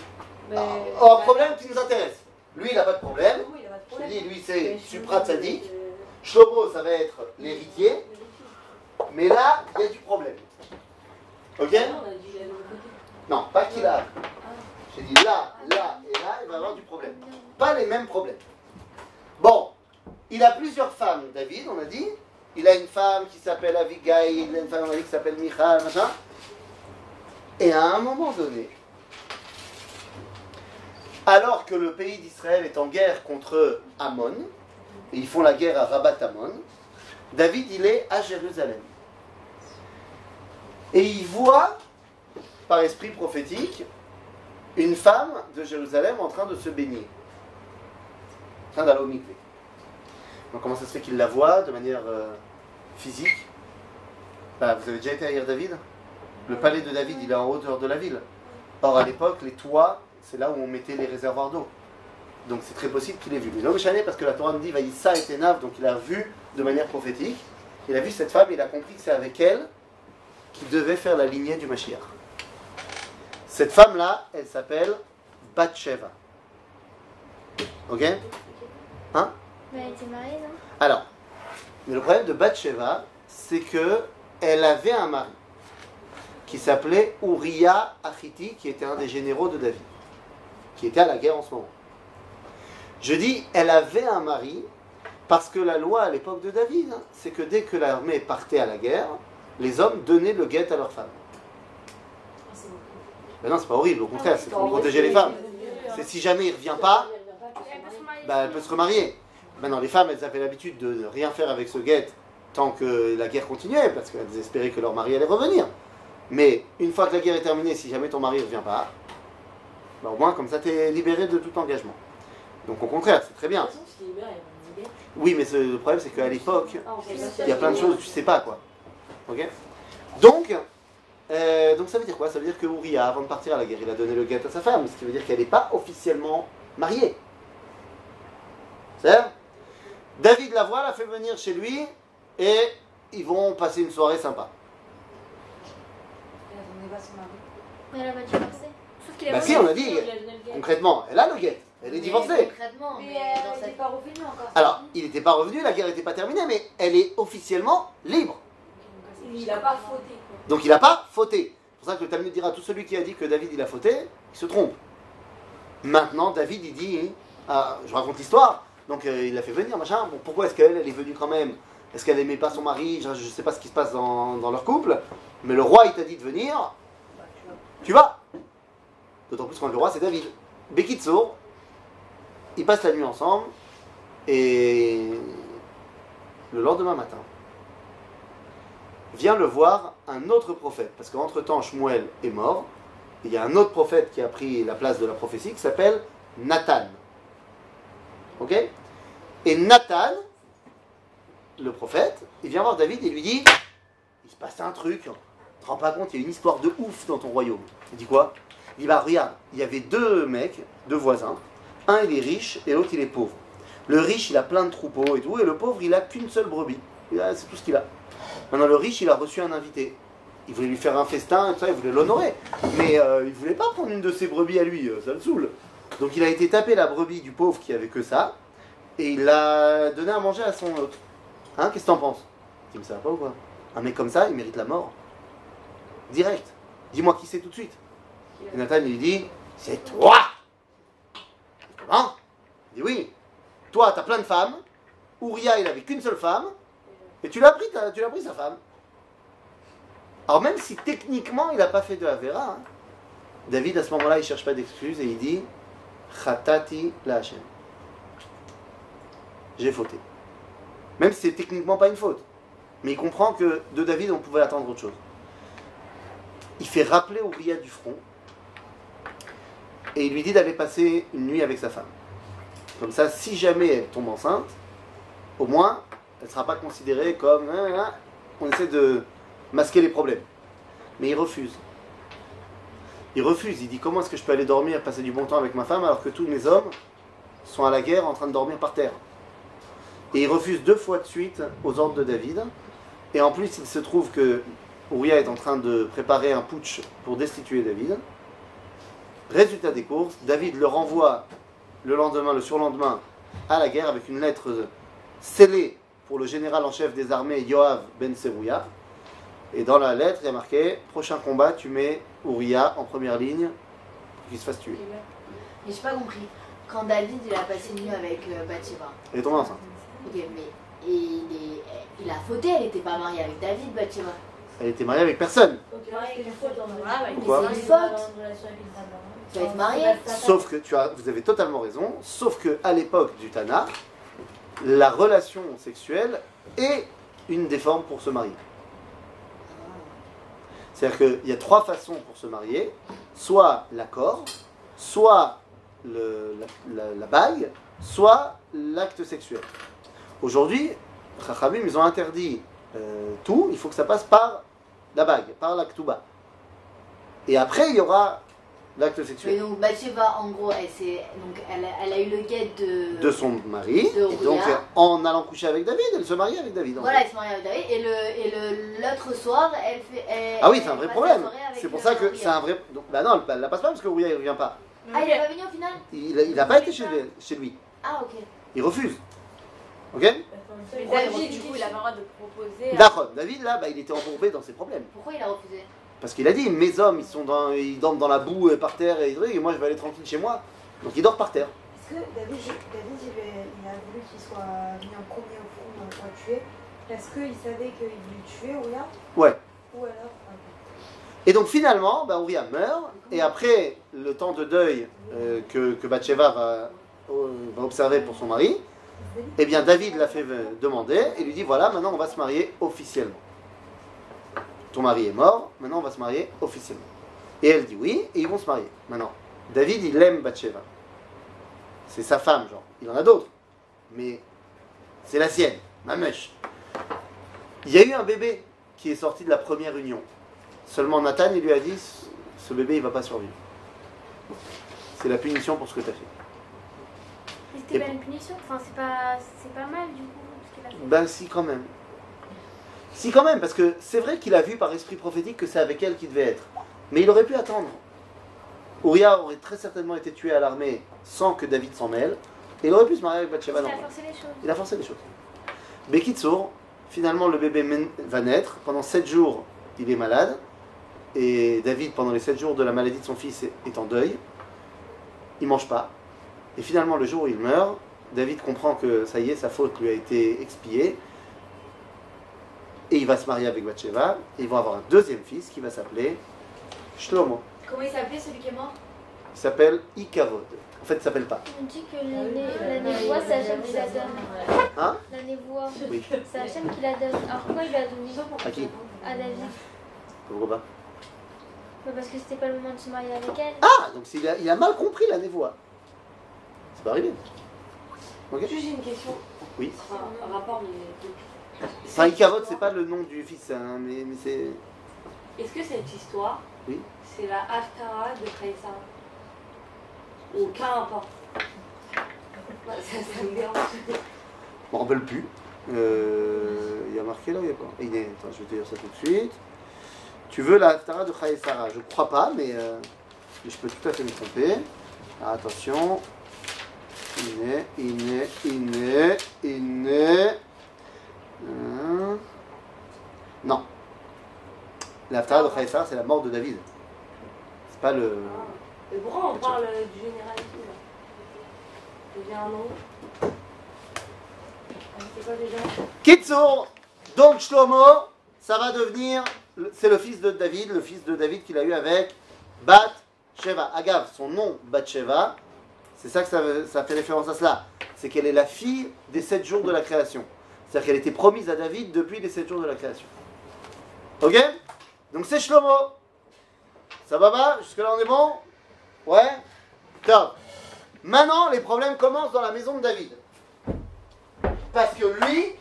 Mais... Oh, un problème qui nous intéresse. Lui, il n'a pas de problème. Oui, il a pas de Je problème. dis, lui, c'est Mais supra je- tzaddik. euh, Shlomo, ça va être l'héritier. Mais là, il y a du problème. Ok Non. Non, pas qu'il a. J'ai dit là, là et là, il va y avoir du problème. Pas les mêmes problèmes. Bon, il a plusieurs femmes, David, on a dit. Il a une femme qui s'appelle Abigail, il a une femme on a dit, qui s'appelle Michal, machin. Et à un moment donné, alors que le pays d'Israël est en guerre contre Ammon, et ils font la guerre à Rabat Ammon, David, il est à Jérusalem. Et il voit, par esprit prophétique, une femme de Jérusalem en train de se baigner. En train d'aller au mikvé. Donc comment ça se fait qu'il la voit de manière euh, physique? Bah, Vous avez déjà été à David? Le palais de David, il est en hauteur de la ville. Or, à l'époque, les toits, c'est là où on mettait les réservoirs d'eau. Donc c'est très possible qu'il ait vu. Mais non, mais parce que la Torah nous dit Vaïssa et Tenav, donc il a vu de manière prophétique. Il a vu cette femme et il a compris que c'est avec elle qu'il devait faire la lignée du Mashiach. Cette femme-là, elle s'appelle Bathsheba. Ok? Hein? Mais elle était mariée, non? Alors, mais le problème de Bathsheba, c'est que elle avait un mari qui s'appelait Uriah Achiti, qui était un des généraux de David, qui était à la guerre en ce moment. Je dis, elle avait un mari parce que la loi à l'époque de David, hein, c'est que dès que l'armée partait à la guerre, les hommes donnaient le guet à leurs femmes. Ah. Mais non, c'est pas horrible, au contraire, c'est pour protéger les femmes. C'est si jamais il revient pas, bah, elle peut se remarier. Maintenant, les femmes, elles avaient l'habitude de ne rien faire avec ce guet tant que la guerre continuait, parce qu'elles espéraient que leur mari allait revenir. Mais une fois que la guerre est terminée, si jamais ton mari ne revient pas, bah, au moins, comme ça, tu es libéré de tout engagement. Donc, au contraire, c'est très bien. Oui, mais ce- le problème, c'est qu'à l'époque, Ah, il y a plein de choses que tu sais pas, quoi. Ok Donc, euh, donc ça veut dire quoi? Ça veut dire que Uriah, avant de partir à la guerre, il a donné le guet à sa femme, ce qui veut dire qu'elle n'est pas officiellement mariée. C'est David la voit, la fait venir chez lui, et ils vont passer une soirée sympa. Elle attendait pas son mari. Mais elle a Bah si, on a dit, concrètement, elle a le guet, elle est divorcée. Concrètement, Mais mais elle n'était pas revenue encore. Alors, il n'était pas revenu, la guerre n'était pas terminée, mais elle est officiellement libre. Il a pas fauté, quoi. Donc il n'a pas fauté. C'est pour ça que le Talmud dira tout celui qui a dit que David il a fauté, il se trompe. Maintenant, David il dit, ah, je raconte l'histoire, donc euh, il l'a fait venir, machin. Bon, pourquoi est-ce qu'elle, elle est venue quand même? Est-ce qu'elle n'aimait pas son mari? Je ne sais pas ce qui se passe dans, dans leur couple, mais le roi il t'a dit de venir, Bah, tu vas. D'autant plus quand le roi c'est David. Bekitso, ils passent la nuit ensemble, et le lendemain matin, vient le voir un autre prophète. Parce qu'entre-temps, Shmuel est mort. Il y a un autre prophète qui a pris la place de la prophétie qui s'appelle Nathan. Ok? Et Nathan, le prophète, il vient voir David et lui dit Il se passe un truc. Tu te rends pas compte, il y a une histoire de ouf dans ton royaume. Il dit quoi? Il regarde, il y avait deux mecs, deux voisins. Un, il est riche et l'autre, il est pauvre. Le riche, il a plein de troupeaux et tout, et le pauvre, il a qu'une seule brebis. C'est tout ce qu'il a. Maintenant, le riche, il a reçu un invité. Il voulait lui faire un festin et tout ça, il voulait l'honorer. Mais euh, il voulait pas prendre une de ses brebis à lui, euh, ça le saoule. Donc il a été taper la brebis du pauvre qui avait que ça, et il l'a donné à manger à son autre. Hein, qu'est-ce que t'en penses? Tu me ça pas ou quoi? Un mec comme ça, il mérite la mort. Direct. Dis-moi qui c'est tout de suite. Et Nathan lui dit, c'est toi Comment? Il dit oui. Toi, t'as plein de femmes. Uriah, il avait qu'une seule femme. Et tu l'as pris, tu l'as pris sa femme. Alors même si techniquement il n'a pas fait de Avera, hein, David à ce moment-là il cherche pas d'excuses et il dit Khatati la Hashem. J'ai fauté. Même si c'est techniquement pas une faute. Mais il comprend que de David on pouvait attendre autre chose. Il fait rappeler Uriah du front et il lui dit d'aller passer une nuit avec sa femme. Comme ça, si jamais elle tombe enceinte, au moins elle ne sera pas considérée comme. hein, hein, on essaie de masquer les problèmes. Mais il refuse. Il refuse. Il dit Comment est-ce que je peux aller dormir, passer du bon temps avec ma femme, alors que tous mes hommes sont à la guerre en train de dormir par terre? Et il refuse deux fois de suite aux ordres de David. Et en plus, il se trouve que Uriah est en train de préparer un putsch pour destituer David. Résultat des courses, David le renvoie le lendemain, le surlendemain, à la guerre avec une lettre scellée pour le général en chef des armées Yoav Ben Serouya. Et dans la lettre, il y a marqué Prochain combat, tu mets Uriah en première ligne pour qu'il se fasse tuer. Mais j'ai pas compris. Quand David il a passé une nuit avec euh, Bathsheba, Elle est tombée enceinte. ok, mais il, est, il a fauté, elle était pas mariée avec David, Bathsheba. Elle était mariée avec personne. Ok, c'était une faute dans le Voilà, ouais, Pourquoi c'est une faute. Sauf que tu as, vous avez totalement raison, sauf que à l'époque du Tana, la relation sexuelle est une des formes pour se marier. C'est-à-dire qu'il y a trois façons pour se marier soit l'accord, soit la bague, soit l'acte sexuel. Aujourd'hui, Chachamim, ils ont interdit euh, tout, il faut que ça passe par la bague, par l'actuba. Et après, il y aura l'acte Mais sexuel donc Bathsheba, en gros, elle, s'est- donc, elle, a, elle a eu le guet de. de son mari. De et donc, en allant coucher avec David, elle se marie avec David. Voilà, fait. elle se marie avec David. Et le et le l'autre soir, elle fait. elle- Ah oui, c'est un elle vrai problème. C'est pour euh, ça que c'est un vrai. Donc, bah non, elle ne la passe pas parce que Uriah il revient pas. Ah, il est pas venu au final? Il n'a pas été chez lui, chez lui. Ah, ok. Il refuse. Ok? Mais David, du coup, il avait le droit de proposer. à- D'accord. David, là, bah, il était embourbé dans ses problèmes. Pourquoi il a refusé? Parce qu'il a dit, mes hommes, ils, sont dans, ils dorment dans la boue et par terre et, et moi, je vais aller tranquille chez moi. Donc, il dort par terre. Est-ce que David, David il, a voulu qu'il soit mis en premier au front euh, pour le tuer Parce qu'il savait qu'il voulait tuer ou rien Ouais. Ou alors. Et donc finalement, bah, Uriah meurt, et après le temps de deuil euh, que, que Bathsheba va, euh, va observer pour son mari, eh bien David l'a fait euh, demander et lui dit voilà, maintenant on va se marier officiellement. Ton mari est mort, maintenant on va se marier officiellement. Et elle dit oui, et ils vont se marier. Maintenant, David, il aime Bathsheba. C'est sa femme, genre. Il en a d'autres. Mais c'est la sienne, ma mèche. Il y a eu un bébé qui est sorti de la première union. Seulement Nathan, il lui a dit ce bébé, il va pas survivre. C'est la punition pour ce que tu as fait. Mais C'était pas une punition. Enfin, c'est pas, c'est pas mal du coup ce qu'il a fait. Ben si quand même. Si quand même, parce que c'est vrai qu'il a vu par esprit prophétique que c'est avec elle qu'il devait être. Mais il aurait pu attendre. Uriah aurait très certainement été tué à l'armée sans que David s'en mêle. Et il aurait pu se marier avec Bathsheba Il a forcé les choses. Il a forcé les choses. Bekitsour, finalement le bébé va naître. Pendant 7 jours, il est malade. Et David, pendant les 7 jours de la maladie de son fils, est- est en deuil. Il mange pas. Et finalement, le jour où il meurt, David comprend que ça y est, sa faute lui a été expiée. Et il va se marier avec Bathsheba. Et ils vont avoir un deuxième fils qui va s'appeler Shlomo. Comment il s'appelait celui qui est mort? Il s'appelle Ikavod. En fait, il s'appelle pas. On dit que la, né- la névoie, c'est Hachem qui la donne. Hein? La névoie, Oui. c'est Hachem qui la donne. Alors pourquoi il l'a donné À qui à David Pourquoi pas Bah, Parce que c'était pas le moment de se marier avec elle. Ah Donc il a, il a mal compris la névoie. C'est pas arrivé. Ok Juste, j'ai une question. Oui. Enfin, un rapport, mais. Enfin, Ikavod, c'est pas le nom du fils, hein, mais, mais c'est. Est-ce que cette histoire, Oui. c'est la Haftara de Aucun rapport. Bah, ça, ça me dérange. Je me rappelle plus. Euh, Il y a marqué là ou il y a pas? Il est- Attends, je vais te dire ça tout de suite. Tu veux la Haftara de Sarah Je crois pas, mais, euh, mais je peux tout à fait me tromper. Alors, attention. Iné, iné, iné, iné. Hein. Non. La Haftara de Sarah, c'est la mort de David. C'est pas le. Mais pourquoi on parle du général là J'ai un nom. C'est quoi déjà Kitsour, donc Shlomo, ça va devenir, c'est le fils de David, le fils de David qu'il a eu avec Bat Sheva. Agav, son nom Bat Sheva, c'est ça que ça fait référence à cela. C'est qu'elle est la fille des sept jours de la création. C'est-à-dire qu'elle était promise à David depuis les sept jours de la création. Ok? Donc c'est Shlomo. Ça va pas Jusque-là on est bon? Ouais? Top. Maintenant, les problèmes commencent dans la maison de David. Parce que lui,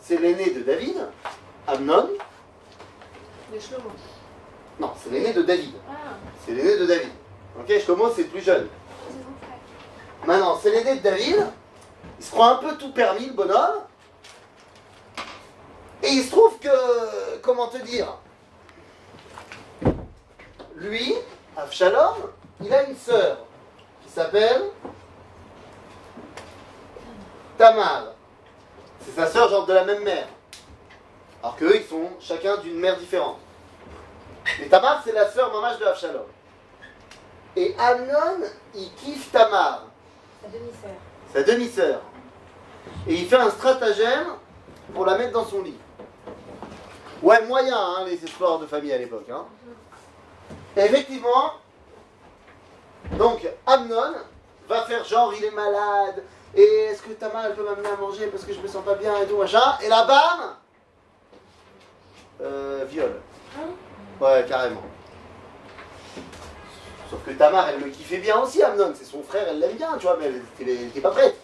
c'est l'aîné de David, Amnon. De Shlomo. Non, c'est l'aîné de David. Ah, C'est l'aîné de David. Ok, Shlomo, c'est le plus jeune. Maintenant, c'est l'aîné de David. Il se prend un peu tout permis, le bonhomme. Et il se trouve que, comment te dire, lui, Avshalom, il a une sœur qui s'appelle Tamar. C'est sa sœur, genre de la même mère. Alors qu'eux, ils sont chacun d'une mère différente. Mais Tamar, c'est la sœur mamage de Avshalom. Et Amnon, il kiffe Tamar Sa demi-sœur. sa demi-sœur. Et il fait un stratagème pour la mettre dans son lit. Ouais, moyen, hein, les histoires de famille à l'époque. Hein. Et effectivement, donc Amnon va faire genre il est malade. Et est-ce que Tamar elle peut m'amener à manger parce que je me sens pas bien et tout machin. Et là, bam euh, Viol. Ouais, carrément. Sauf que Tamar, elle le kiffait bien aussi, Amnon. C'est son frère, elle l'aime bien, tu vois, mais elle n'était pas prête.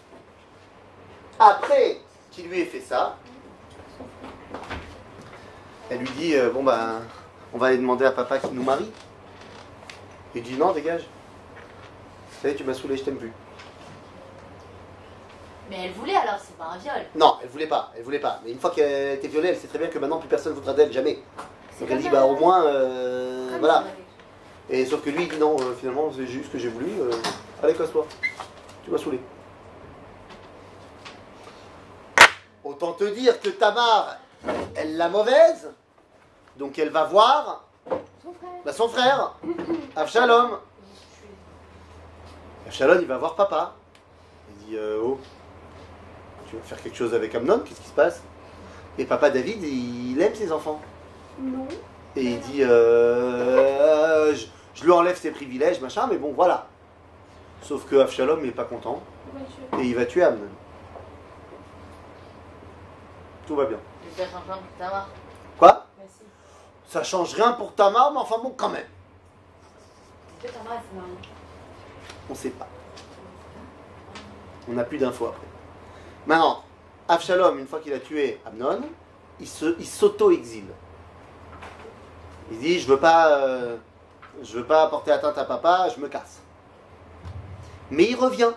Après qu'il lui ait fait ça, elle lui dit euh, Bon, ben, on va aller demander à papa qu'il nous marie. Il dit Non, dégage. Vous savez, tu m'as saoulé, je t'aime plus. Mais elle voulait alors, c'est pas un viol. Non, elle voulait pas, elle voulait pas. Mais une fois qu'elle était violée, elle sait très bien que maintenant plus personne ne voudra d'elle, jamais. Donc elle dit Bah, au moins, euh, voilà. Et sauf que lui, il dit non, euh, finalement, c'est juste ce que j'ai voulu. allez, casse-toi. Tu m'as saoulé. Autant te dire que Tamar, elle l'a mauvaise, donc elle va voir Son frère. bah, son frère, Avshalom. Avshalom, il va voir papa. Il dit euh, Oh, tu vas faire quelque chose avec Amnon? Qu'est-ce qui se passe? Et papa David, il aime ses enfants. Non. Et il dit euh, je, je lui enlève ses privilèges, machin, mais bon, voilà. Sauf que Avshalom n'est pas content et il va tuer Amnon. Tout va bien. Quoi? Ça change rien pour Tamar, mais enfin bon, quand même. On sait pas. On n'a plus d'infos après. Maintenant, Avshalom, une fois qu'il a tué Amnon, il se, il s'auto-exile. Il dit, je veux pas, euh, je veux pas porter atteinte à papa, je me casse. Mais il revient.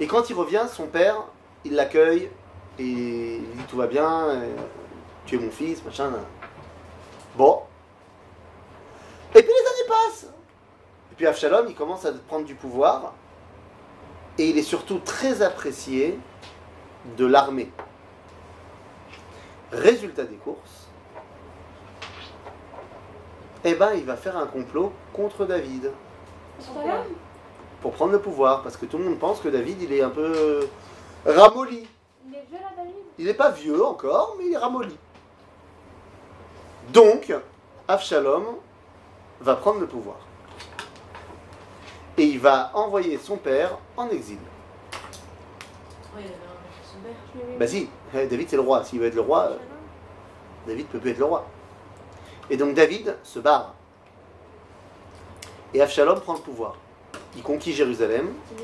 Et quand il revient, son père, il l'accueille et il dit tout va bien, euh, tu es mon fils, machin. Bon. Et puis les années passent. Et puis Avshalom, il commence à prendre du pouvoir. Et il est surtout très apprécié de l'armée. Résultat des courses, eh ben, il va faire un complot contre David pour prendre le pouvoir. Parce que tout le monde pense que David, il est un peu euh, ramolli. Il est vieux là, David? Il n'est pas vieux encore, mais il est ramolli. Donc, Avshalom va prendre le pouvoir. Et il va envoyer son père en exil. Bah si, eh, David c'est le roi. S'il veut être le roi, euh, David peut plus être le roi. Et donc David se barre. Et Avshalom prend le pouvoir. Il conquit Jérusalem. Il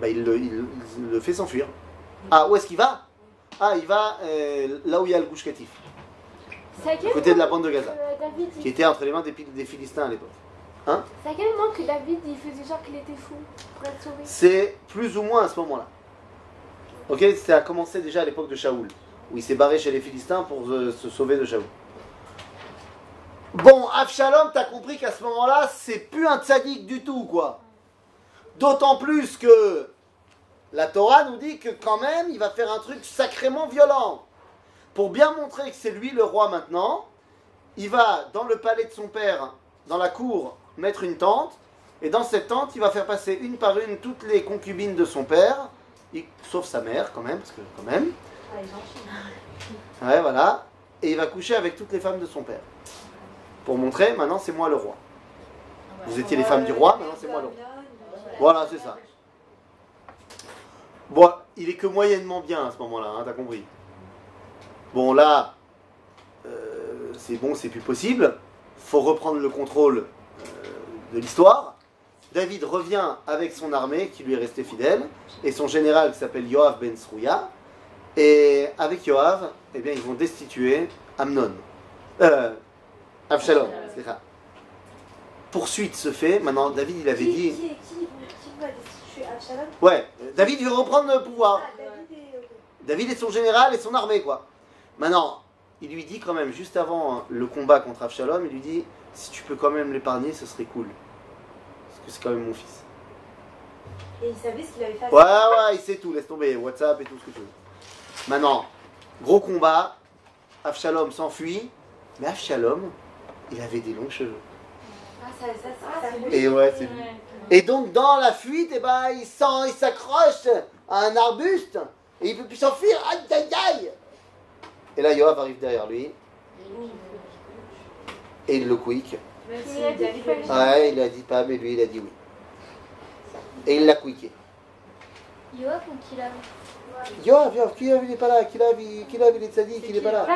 Bah, le, il- il le fait s'enfuir. Ah, où est-ce qu'il va? Ah, il va euh, là où il y a le Gouche Katif, C'est à quel à côté de la bande de Gaza, que David, il- qui était entre les mains des, des Philistins à l'époque. C'est à quel moment que David il faisait genre qu'il était fou pour être sauvé C'est plus ou moins à ce moment-là. Ok, ça a commencé déjà à l'époque de Shaoul, où il s'est barré chez les Philistins pour euh, se sauver de Shaoul. Bon, Avshalom, t'as compris qu'à ce moment-là, c'est plus un tzaddik du tout, quoi. D'autant plus que la Torah nous dit que quand même, il va faire un truc sacrément violent. Pour bien montrer que c'est lui le roi maintenant, il va dans le palais de son père, dans la cour, mettre une tente, et dans cette tente, il va faire passer une par une toutes les concubines de son père, sauf sa mère quand même, parce que quand même. Ah. Ouais, voilà. Et il va coucher avec toutes les femmes de son père. Pour montrer, maintenant c'est moi le roi. Vous étiez les femmes du roi, maintenant c'est moi le roi. Voilà, c'est ça. Bon, il est que moyennement bien à ce moment-là, hein, t'as compris. Bon, là, euh, c'est bon, c'est plus possible. Faut reprendre le contrôle euh, de l'histoire. David revient avec son armée qui lui est restée fidèle et son général qui s'appelle Yoav ben Srouya. Et avec Yoav, eh bien, ils vont destituer Amnon. Euh, Absalom, c'est ça. Poursuite se fait. Maintenant, David, il avait Qui, dit. qui, qui, qui va destituer Absalom Ouais, David veut reprendre le pouvoir. Ah, David. David est son général et son armée, quoi. Maintenant, il lui dit quand même, juste avant hein, le combat contre Avshalom, il lui dit si tu peux quand même l'épargner, ce serait cool. Parce que c'est quand même mon fils. Et il savait ce qu'il avait fait. Ouais, ouais, il sait tout, laisse tomber, WhatsApp et tout ce que tu veux. Maintenant, gros combat, Avshalom s'enfuit, mais Avshalom, il avait des longs cheveux. Ah, ça, ça, ça, ça-. Et ouais, c'est lui. Et donc, dans la fuite, eh ben, il s'accroche à un arbuste et il peut plus s'enfuir. Aïe, aïe, aïe Et là, Yoav arrive derrière lui et il le quick. Ouais, il a dit pas, mais lui, il a dit oui. Et il l'a quické. Yoav ou qui l'a Yoav, Yoav, Kilav, il est pas là. Kilav, il, Kilav, il est tzaddik, il est pas là.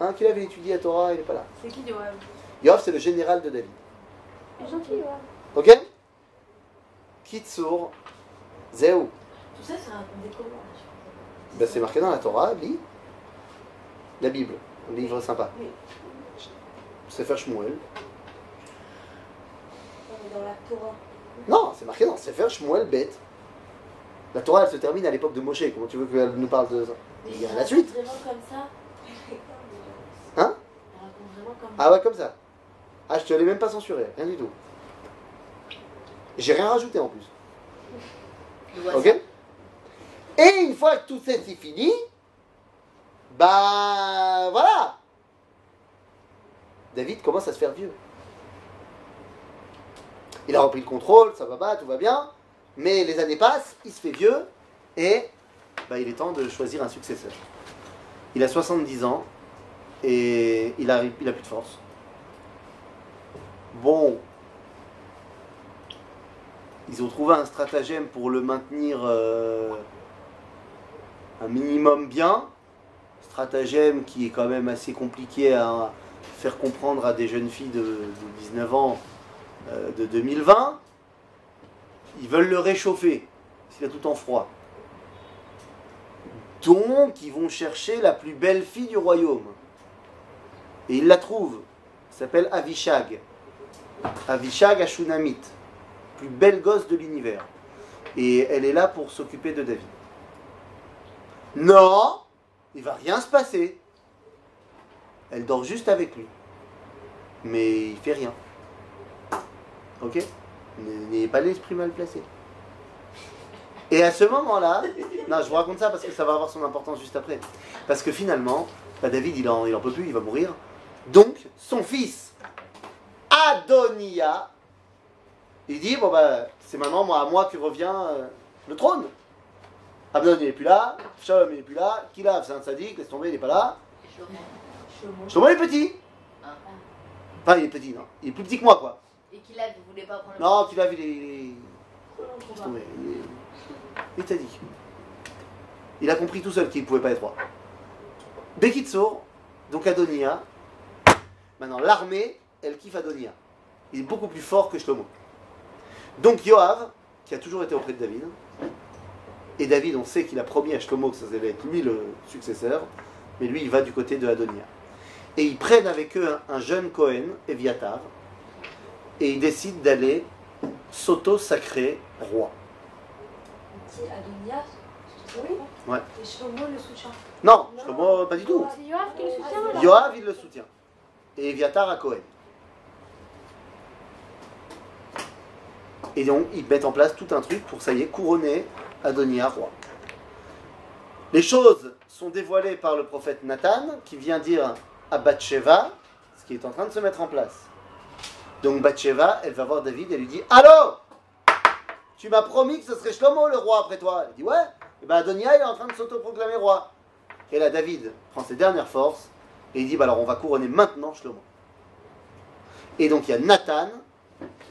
Hein, Kilav, il étudie à Torah, il est pas là. C'est qui, Yoav? Yoav, c'est le général de David. Il est gentil, Yoav. Ok? Kitsour, Zéou. Tout ça, c'est raconté comment Ben, c'est marqué dans la Torah, lis. La Bible, un livre sympa. Oui. Sefer Shmuel. On est dans la Torah. Non, c'est marqué dans Sefer Shmuel Bet. La Torah, elle se termine à l'époque de Moshe. Comment tu veux qu'elle nous parle de ça Il y a la suite. Vraiment comme ça Hein Ah ouais, comme ça. Ah, je te l'ai même pas censuré, rien du tout. J'ai rien rajouté en plus. Ok Et une fois que tout c'est fini, bah voilà. David commence à se faire vieux. Il a repris le contrôle, ça va pas, tout va bien. Mais les années passent, il se fait vieux et bah, il est temps de choisir un successeur. Il a 70 ans et il a, il a plus de force. Bon, ils ont trouvé un stratagème pour le maintenir euh, un minimum bien. Stratagème qui est quand même assez compliqué à faire comprendre à des jeunes filles de, de 19 ans euh, de 2020. Ils veulent le réchauffer, s'il a tout en froid. Donc, ils vont chercher la plus belle fille du royaume. Et ils la trouvent. Elle s'appelle Avishag. Avishag Ashunamit. Plus belle gosse de l'univers. Et elle est là pour s'occuper de David. Non, il va rien se passer. Elle dort juste avec lui. Mais il fait rien. Ok? N'ayez pas l'esprit mal placé. Et à ce moment-là, non, je vous raconte ça parce que ça va avoir son importance juste après. Parce que finalement, bah, David, il en, peut plus, il va mourir. Donc, son fils, Adonia, il dit bon bah c'est maintenant à moi que revient euh, le trône. Abdon il est plus là, Shalom il est plus là, Kilav c'est un sadique, laisse tomber, il est pas là. Shlomo. Il est petit. Ah. Enfin il est petit non, il est plus petit que moi quoi. Et qu'il a, vous voulez pas prendre Non Kilav il est, il est, laisse tomber, il est, il est sadique. Il a compris tout seul qu'il ne pouvait pas être roi. Bekitsour, donc Adonia, maintenant l'armée, elle kiffe Adonia. Il est beaucoup plus fort que Shlomo. Donc Yoav, qui a toujours été auprès de David, et David, on sait qu'il a promis à Shlomo que ça allait être lui le successeur, mais lui, il va du côté de Adonia. Et ils prennent avec eux un, un jeune Cohen, Eviatar, et ils décident d'aller s'auto-sacrer roi. Petit Adonia, c'est oui. Ouais. Et Shlomo le soutient. Non, Shlomo, pas du tout. C'est Yoav qui le soutient alors Yoav, il le soutient. Et Eviatar à Cohen. Et donc, ils mettent en place tout un truc pour, ça y est, couronner Adonia roi. Les choses sont dévoilées par le prophète Nathan, qui vient dire à Bathsheba ce qui est en train de se mettre en place. Donc Bathsheba, elle va voir David et lui dit Allô Tu m'as promis que ce serait Shlomo le roi après toi. Il dit Ouais. Et ben Adonia, il est en train de s'autoproclamer roi. Et là, David prend ses dernières forces et il dit bah alors on va couronner maintenant Shlomo. Et donc il y a Nathan,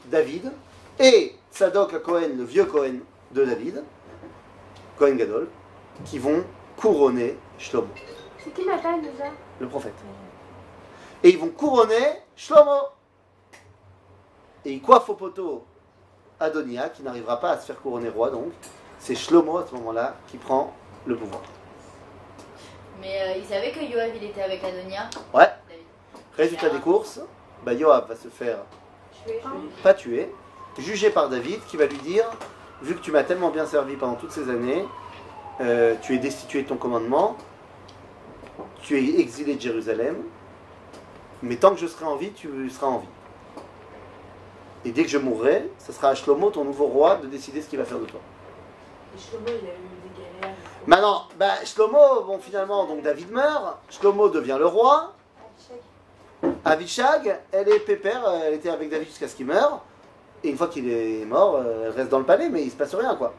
David et Tzadok le Cohen, le vieux Cohen de David, Cohen Gadol, qui vont couronner Shlomo, C'est qui Nathan déjà? Le prophète. Et ils vont couronner Shlomo. Et ils coiffent au poteau Adonia, qui n'arrivera pas à se faire couronner roi donc. C'est Shlomo à ce moment-là qui prend le pouvoir. Mais euh, il savait que Yoav il était avec Adonia? Ouais. Résultat des courses, bah Yoav va se faire pas tué, jugé par David qui va lui dire vu que tu m'as tellement bien servi pendant toutes ces années, euh, tu es destitué de ton commandement, tu es exilé de Jérusalem, mais tant que je serai en vie, tu seras en vie. Et dès que je mourrai, ce sera à Shlomo, ton nouveau roi, de décider ce qu'il va faire de toi. Et Shlomo, il a eu des galères. Maintenant, bah, Shlomo, bon finalement, donc David meurt, Shlomo devient le roi, Avishag, elle est pépère, elle était avec David jusqu'à ce qu'il meure. Et une fois qu'il est mort, euh, elle reste dans le palais, mais il se passe rien, quoi.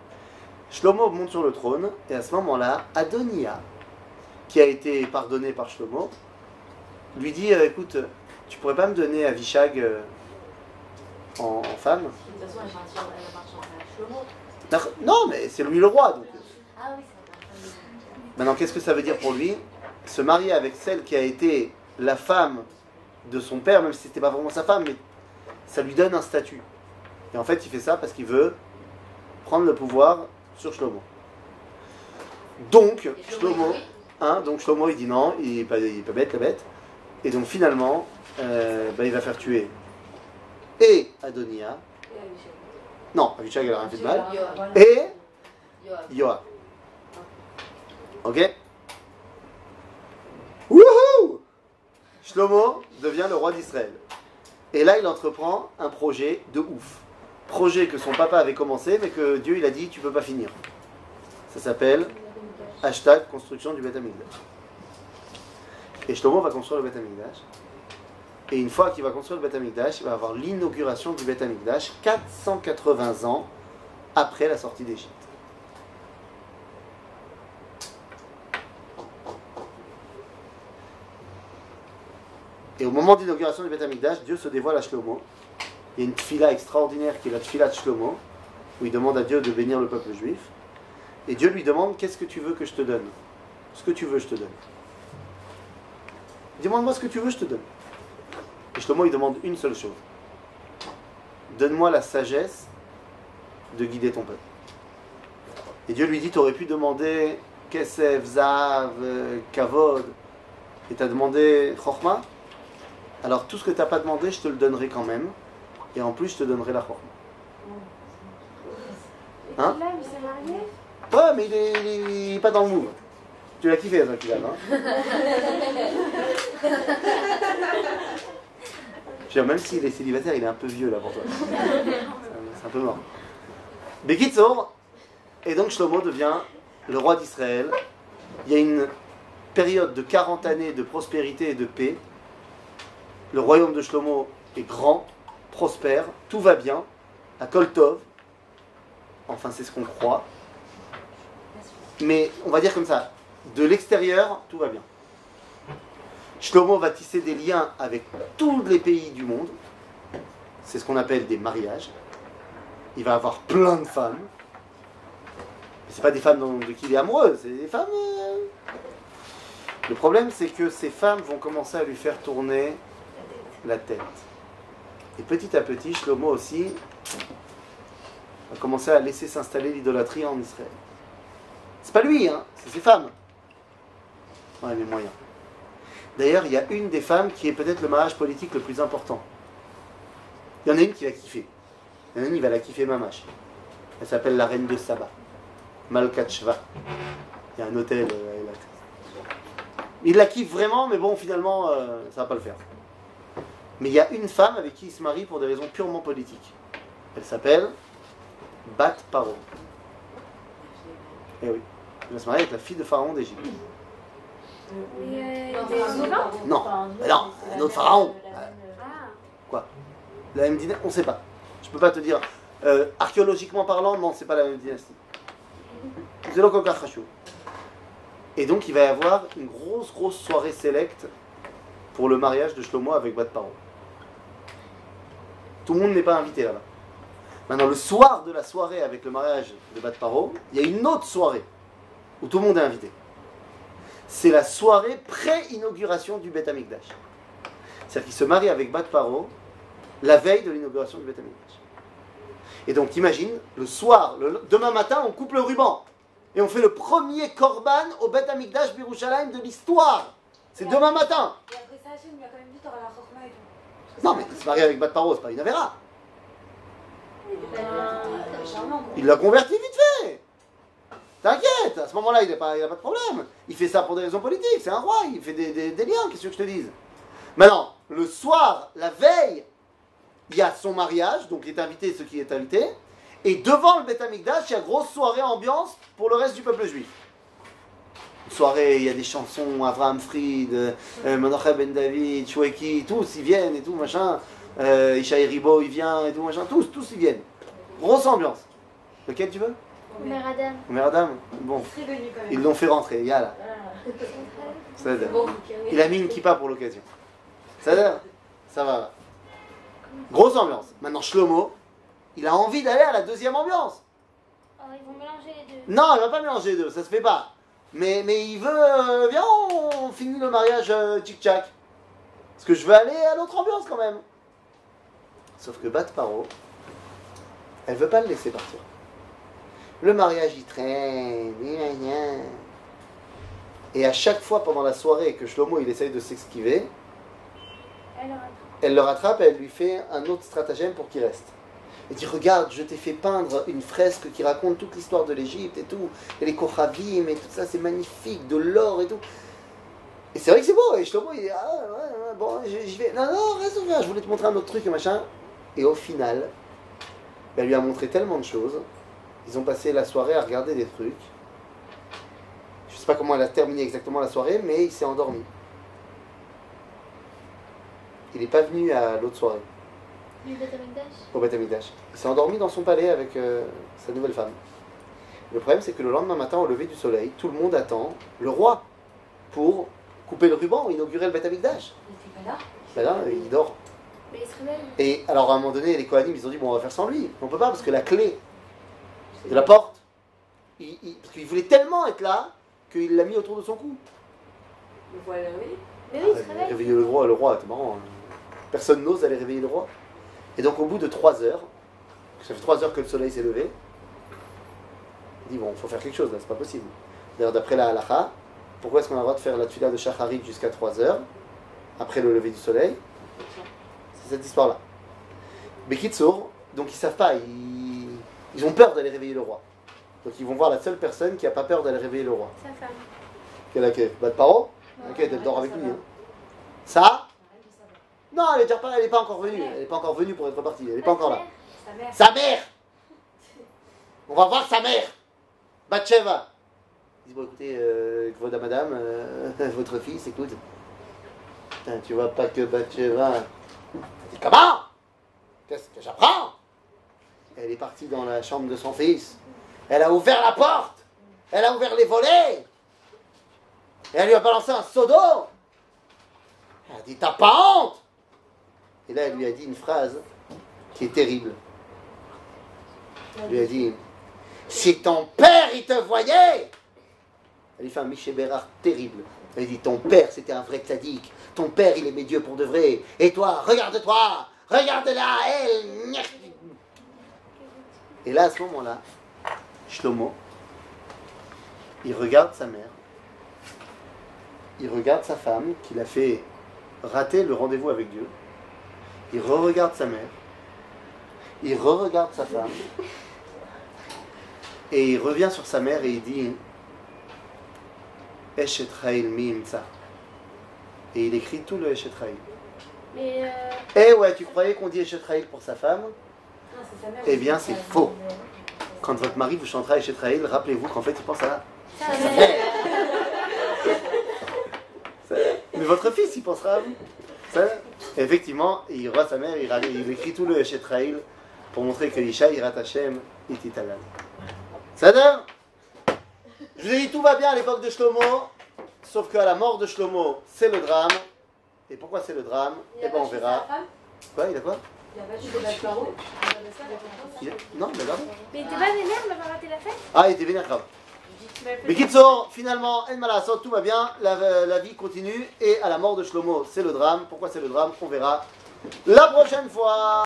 Shlomo monte sur le trône, et à ce moment-là, Adonia, qui a été pardonné par Shlomo, lui dit euh, Écoute, tu pourrais pas me donner Avishag euh, en, en femme? De toute façon, elle Shlomo. Non, mais c'est lui le roi, donc. Ah oui. Maintenant, qu'est-ce que ça veut dire pour lui? Se marier avec celle qui a été la femme de son père, même si c'était pas vraiment sa femme, mais ça lui donne un statut. Et en fait, il fait ça parce qu'il veut prendre le pouvoir sur Shlomo. Donc, Shlomo, il dit hein, donc Shlomo, il dit non, il est pas, bête, la bête. Et donc finalement, euh, bah, il va faire tuer et Adonia, non, Avishag, elle a rien fait de mal, et Yoav. Yoav. Ok Wouhou Shlomo devient le roi d'Israël. Et là, il entreprend un projet de ouf. Projet que son papa avait commencé, mais que Dieu, il a dit, tu peux pas finir. Ça s'appelle hashtag construction du Beth. Et Shlomo va construire le Beth. Et une fois qu'il va construire le Beth il va avoir l'inauguration du Beth Amikdash 480 ans après la sortie d'Égypte. Et au moment d'inauguration du Beth Dieu se dévoile à Shlomo. Il y a une tfila extraordinaire qui est la tfila de Shlomo, où il demande à Dieu de bénir le peuple juif. Et Dieu lui demande Qu'est-ce que tu veux que je te donne? Ce que tu veux, je te donne. Demande-moi ce que tu veux, je te donne. Et Shlomo, il demande une seule chose Donne-moi la sagesse de guider ton peuple. Et Dieu lui dit Tu aurais pu demander Kesef, Zav, Kavod, et tu as demandé Chorma alors tout ce que tu n'as pas demandé, je te le donnerai quand même. Et en plus, je te donnerai la forme. Hein Ouais, mais il est, il est- il est pas dans le move. Tu l'as kiffé, ça, Kylian, hein Je veux dire, Même s'il est célibataire, il est un peu vieux là pour toi. C'est un- peu mort. Bekitsour, et donc Shlomo devient le roi d'Israël. Il y a une période de 40 années de prospérité et de paix. Le royaume de Shlomo est grand, prospère, tout va bien, à Koltov. Enfin, c'est ce qu'on croit. Mais on va dire comme ça, de l'extérieur, tout va bien. Shlomo va tisser des liens avec tous les pays du monde? C'est ce qu'on appelle des mariages. Il va avoir plein de femmes. C'est pas des femmes de qui il est amoureux, c'est des femmes. euh, Le problème, c'est que ces femmes vont commencer à lui faire tourner la tête. Et petit à petit, Shlomo aussi va commencer à laisser s'installer l'idolâtrie en Israël. C'est pas lui, hein, c'est ses femmes. Ouais, les moyens. D'ailleurs, il y a une des femmes qui est peut-être le mariage politique le plus important. Il y en a une qui va kiffer. Il y en a une, il va la kiffer mamache. Elle s'appelle la reine de Saba. Malkat Shva. Il y a un hôtel. euh, a- Il la kiffe vraiment, mais bon, finalement, euh, ça va pas le faire. Mais il y a une femme avec qui il se marie pour des raisons purement politiques. Elle s'appelle Bat Paro. Eh oui. Il va se marier avec la fille de Pharaon d'Égypte. Euh, Non, Non, un autre pharaon. Ah, La même dynastie, on ne sait pas. Je peux pas te dire. Euh, archéologiquement parlant, non, c'est pas la même dynastie. Et donc, il va y avoir une grosse, grosse soirée sélecte pour le mariage de Shlomo avec Bat Paro. Tout le monde n'est pas invité là-bas. Maintenant, le soir de la soirée avec le mariage de Bat Paro, il y a une autre soirée où tout le monde est invité. C'est la soirée pré-inauguration du Beth Amikdash. C'est-à-dire qu'il se marie avec Bat Paro la veille de l'inauguration du Beth Amikdash. Et donc, t'imagines, le soir, le, demain matin, on coupe le ruban. Et on fait le premier korban au Beth Amikdash Birushalayim de l'histoire. C'est demain matin. Et après ça, lui a quand même dit la Non, mais il se marie avec Bat Paro, c'est pas une avéra. Il l'a converti vite fait. T'inquiète, à ce moment-là, il n'a pas, pas de problème. Il fait ça pour des raisons politiques, c'est un roi, il fait des, des- liens, qu'est-ce que je te dise? Maintenant, le soir, la veille, il y a son mariage, donc il est invité ce qui est invité, et devant le Beth il y a grosse soirée ambiance pour le reste du peuple juif. Soirée, il y a des chansons, Avraham Fried, euh, Menachem Ben David, Choueki, tous ils viennent et tout, machin. Euh, Ishaï Ribo, il vient et tout, machin, tous, tous ils viennent. Grosse ambiance. Lequel tu veux? Mère Adam. Mère Adam? Bon, Très venu quand même. ils l'ont fait rentrer, yalla. Ça veut dire. Bon, Il a mis une kippa pour l'occasion. Ça dire Ça va. Grosse ambiance. Maintenant, Shlomo, il a envie d'aller à la deuxième ambiance. Oh, ils vont mélanger les deux. Non, il va pas mélanger les deux, ça se fait pas. Mais, mais il veut, euh, viens, on, finit le mariage euh, tchic-tchac. Parce que je veux aller à l'autre ambiance quand même. Sauf que Bat Paro, elle veut pas le laisser partir. Le mariage, il traîne. Et à chaque fois pendant la soirée que Shlomo il essaye de s'esquiver, Elle elle le rattrape et elle lui fait un autre stratagème pour qu'il reste. Elle dit Regarde, je t'ai fait peindre une fresque qui raconte toute l'histoire de l'Égypte et tout, et les Kochavim et tout ça, c'est magnifique, de l'or et tout. Et c'est vrai que c'est beau, et Shlomo il dit Ah ouais, bon, j'y j'y vais. Non, non, reste ouvert, je voulais te montrer un autre truc et machin. Et au final, elle lui a montré tellement de choses. Ils ont passé la soirée à regarder des trucs. sais pas comment elle a terminé exactement la soirée, mais il s'est endormi. Il n'est pas venu à l'autre soirée, Du au Beth Amikdash. Il s'est endormi dans son palais avec euh, sa nouvelle femme. Le problème, c'est que le lendemain matin, au lever du soleil, tout le monde attend le roi pour couper le ruban, inaugurer le Beth Amikdash. Il pas là Ben là, il dort. Mais il se réveille. Et alors, à un moment donné, les Kohanim, ils ont dit, bon, on va faire sans lui. On peut pas, parce que la clé de la porte, il- il- parce qu'il voulait tellement être là, qu'il l'a mis autour de son cou. Le voilà, oui. Mais oui, il se Ah, réveille. Réveiller le roi, le roi, c'est marrant. hein. Personne n'ose aller réveiller le roi. Et donc, au bout de trois heures, ça fait trois heures que le soleil s'est levé, il dit, bon, il faut faire quelque chose, là, c'est pas possible. D'ailleurs, d'après la halakha, pourquoi est-ce qu'on a le droit de faire la tuila de Shacharit jusqu'à 3 heures, après le lever du soleil? C'est cette histoire-là. Mais Kitsour, donc ils savent pas, ils, ils ont peur d'aller réveiller le roi. Donc ils vont voir la seule personne qui a pas peur d'aller réveiller le roi. Sa femme. Quelle a quelle Bat Paro? Ok, elle dort avec lui. hein. Ça Non, elle est déjà pas, elle est pas encore venue. Elle est pas encore venue pour être partie. Elle est pas encore là. Sa mère. Sa mère On va voir sa mère Batsheva Il dit Bon, écoutez, euh, madame, euh, votre fils, écoute. Putain, tu vois pas que Batsheva. Elle dit Comment Qu'est-ce que j'apprends? Elle est partie dans la chambre de son fils. Elle a ouvert la porte. Elle a ouvert les volets. Et elle lui a balancé un seau d'eau. Elle a dit T'as pas honte Et là, elle lui a dit une phrase qui est terrible. Elle lui a dit Si ton père, il te voyait Elle lui fait un Miché Bérard terrible. Elle dit Ton père, c'était un vrai tzaddik. Ton père, il aimait Dieu pour de vrai. Et toi, regarde-toi Regarde-la, elle. Et là, à ce moment-là, Shlomo, il regarde sa mère. Il regarde sa femme qui l'a fait rater le rendez-vous avec Dieu. Il re-regarde sa mère. Il re-regarde sa femme. Et il revient sur sa mère et il dit Eshet mi imtsa. Et il écrit tout le Eshet. Mais euh, Eh ouais, tu croyais qu'on dit Eshet pour sa femme? Non, c'est sa mère. Eh bien, c'est faux. Quand votre mari vous chantera Eshet rappelez-vous qu'en fait, il pense à sa mère. Mais votre fils, il pensera à vous. Ça, Effectivement, il voit sa mère, il, il écrit tout le Eshet Haïl pour montrer que Isha Irat Hashem est italien. Ça donne Je vous ai dit, tout va bien à l'époque de Shlomo, sauf qu'à la mort de Shlomo, c'est le drame. Et pourquoi c'est le drame Il Eh ben, on verra. Quoi, il a quoi Il a pas tué des Il a- Non, il a gardé. Mais il était pas vénère d'avoir raté la fête? Ah, il était vénère grave. Mais Kitso, finalement, tout va bien, la, la vie continue, et à la mort de Shlomo, c'est le drame. Pourquoi c'est le drame? On verra la prochaine fois.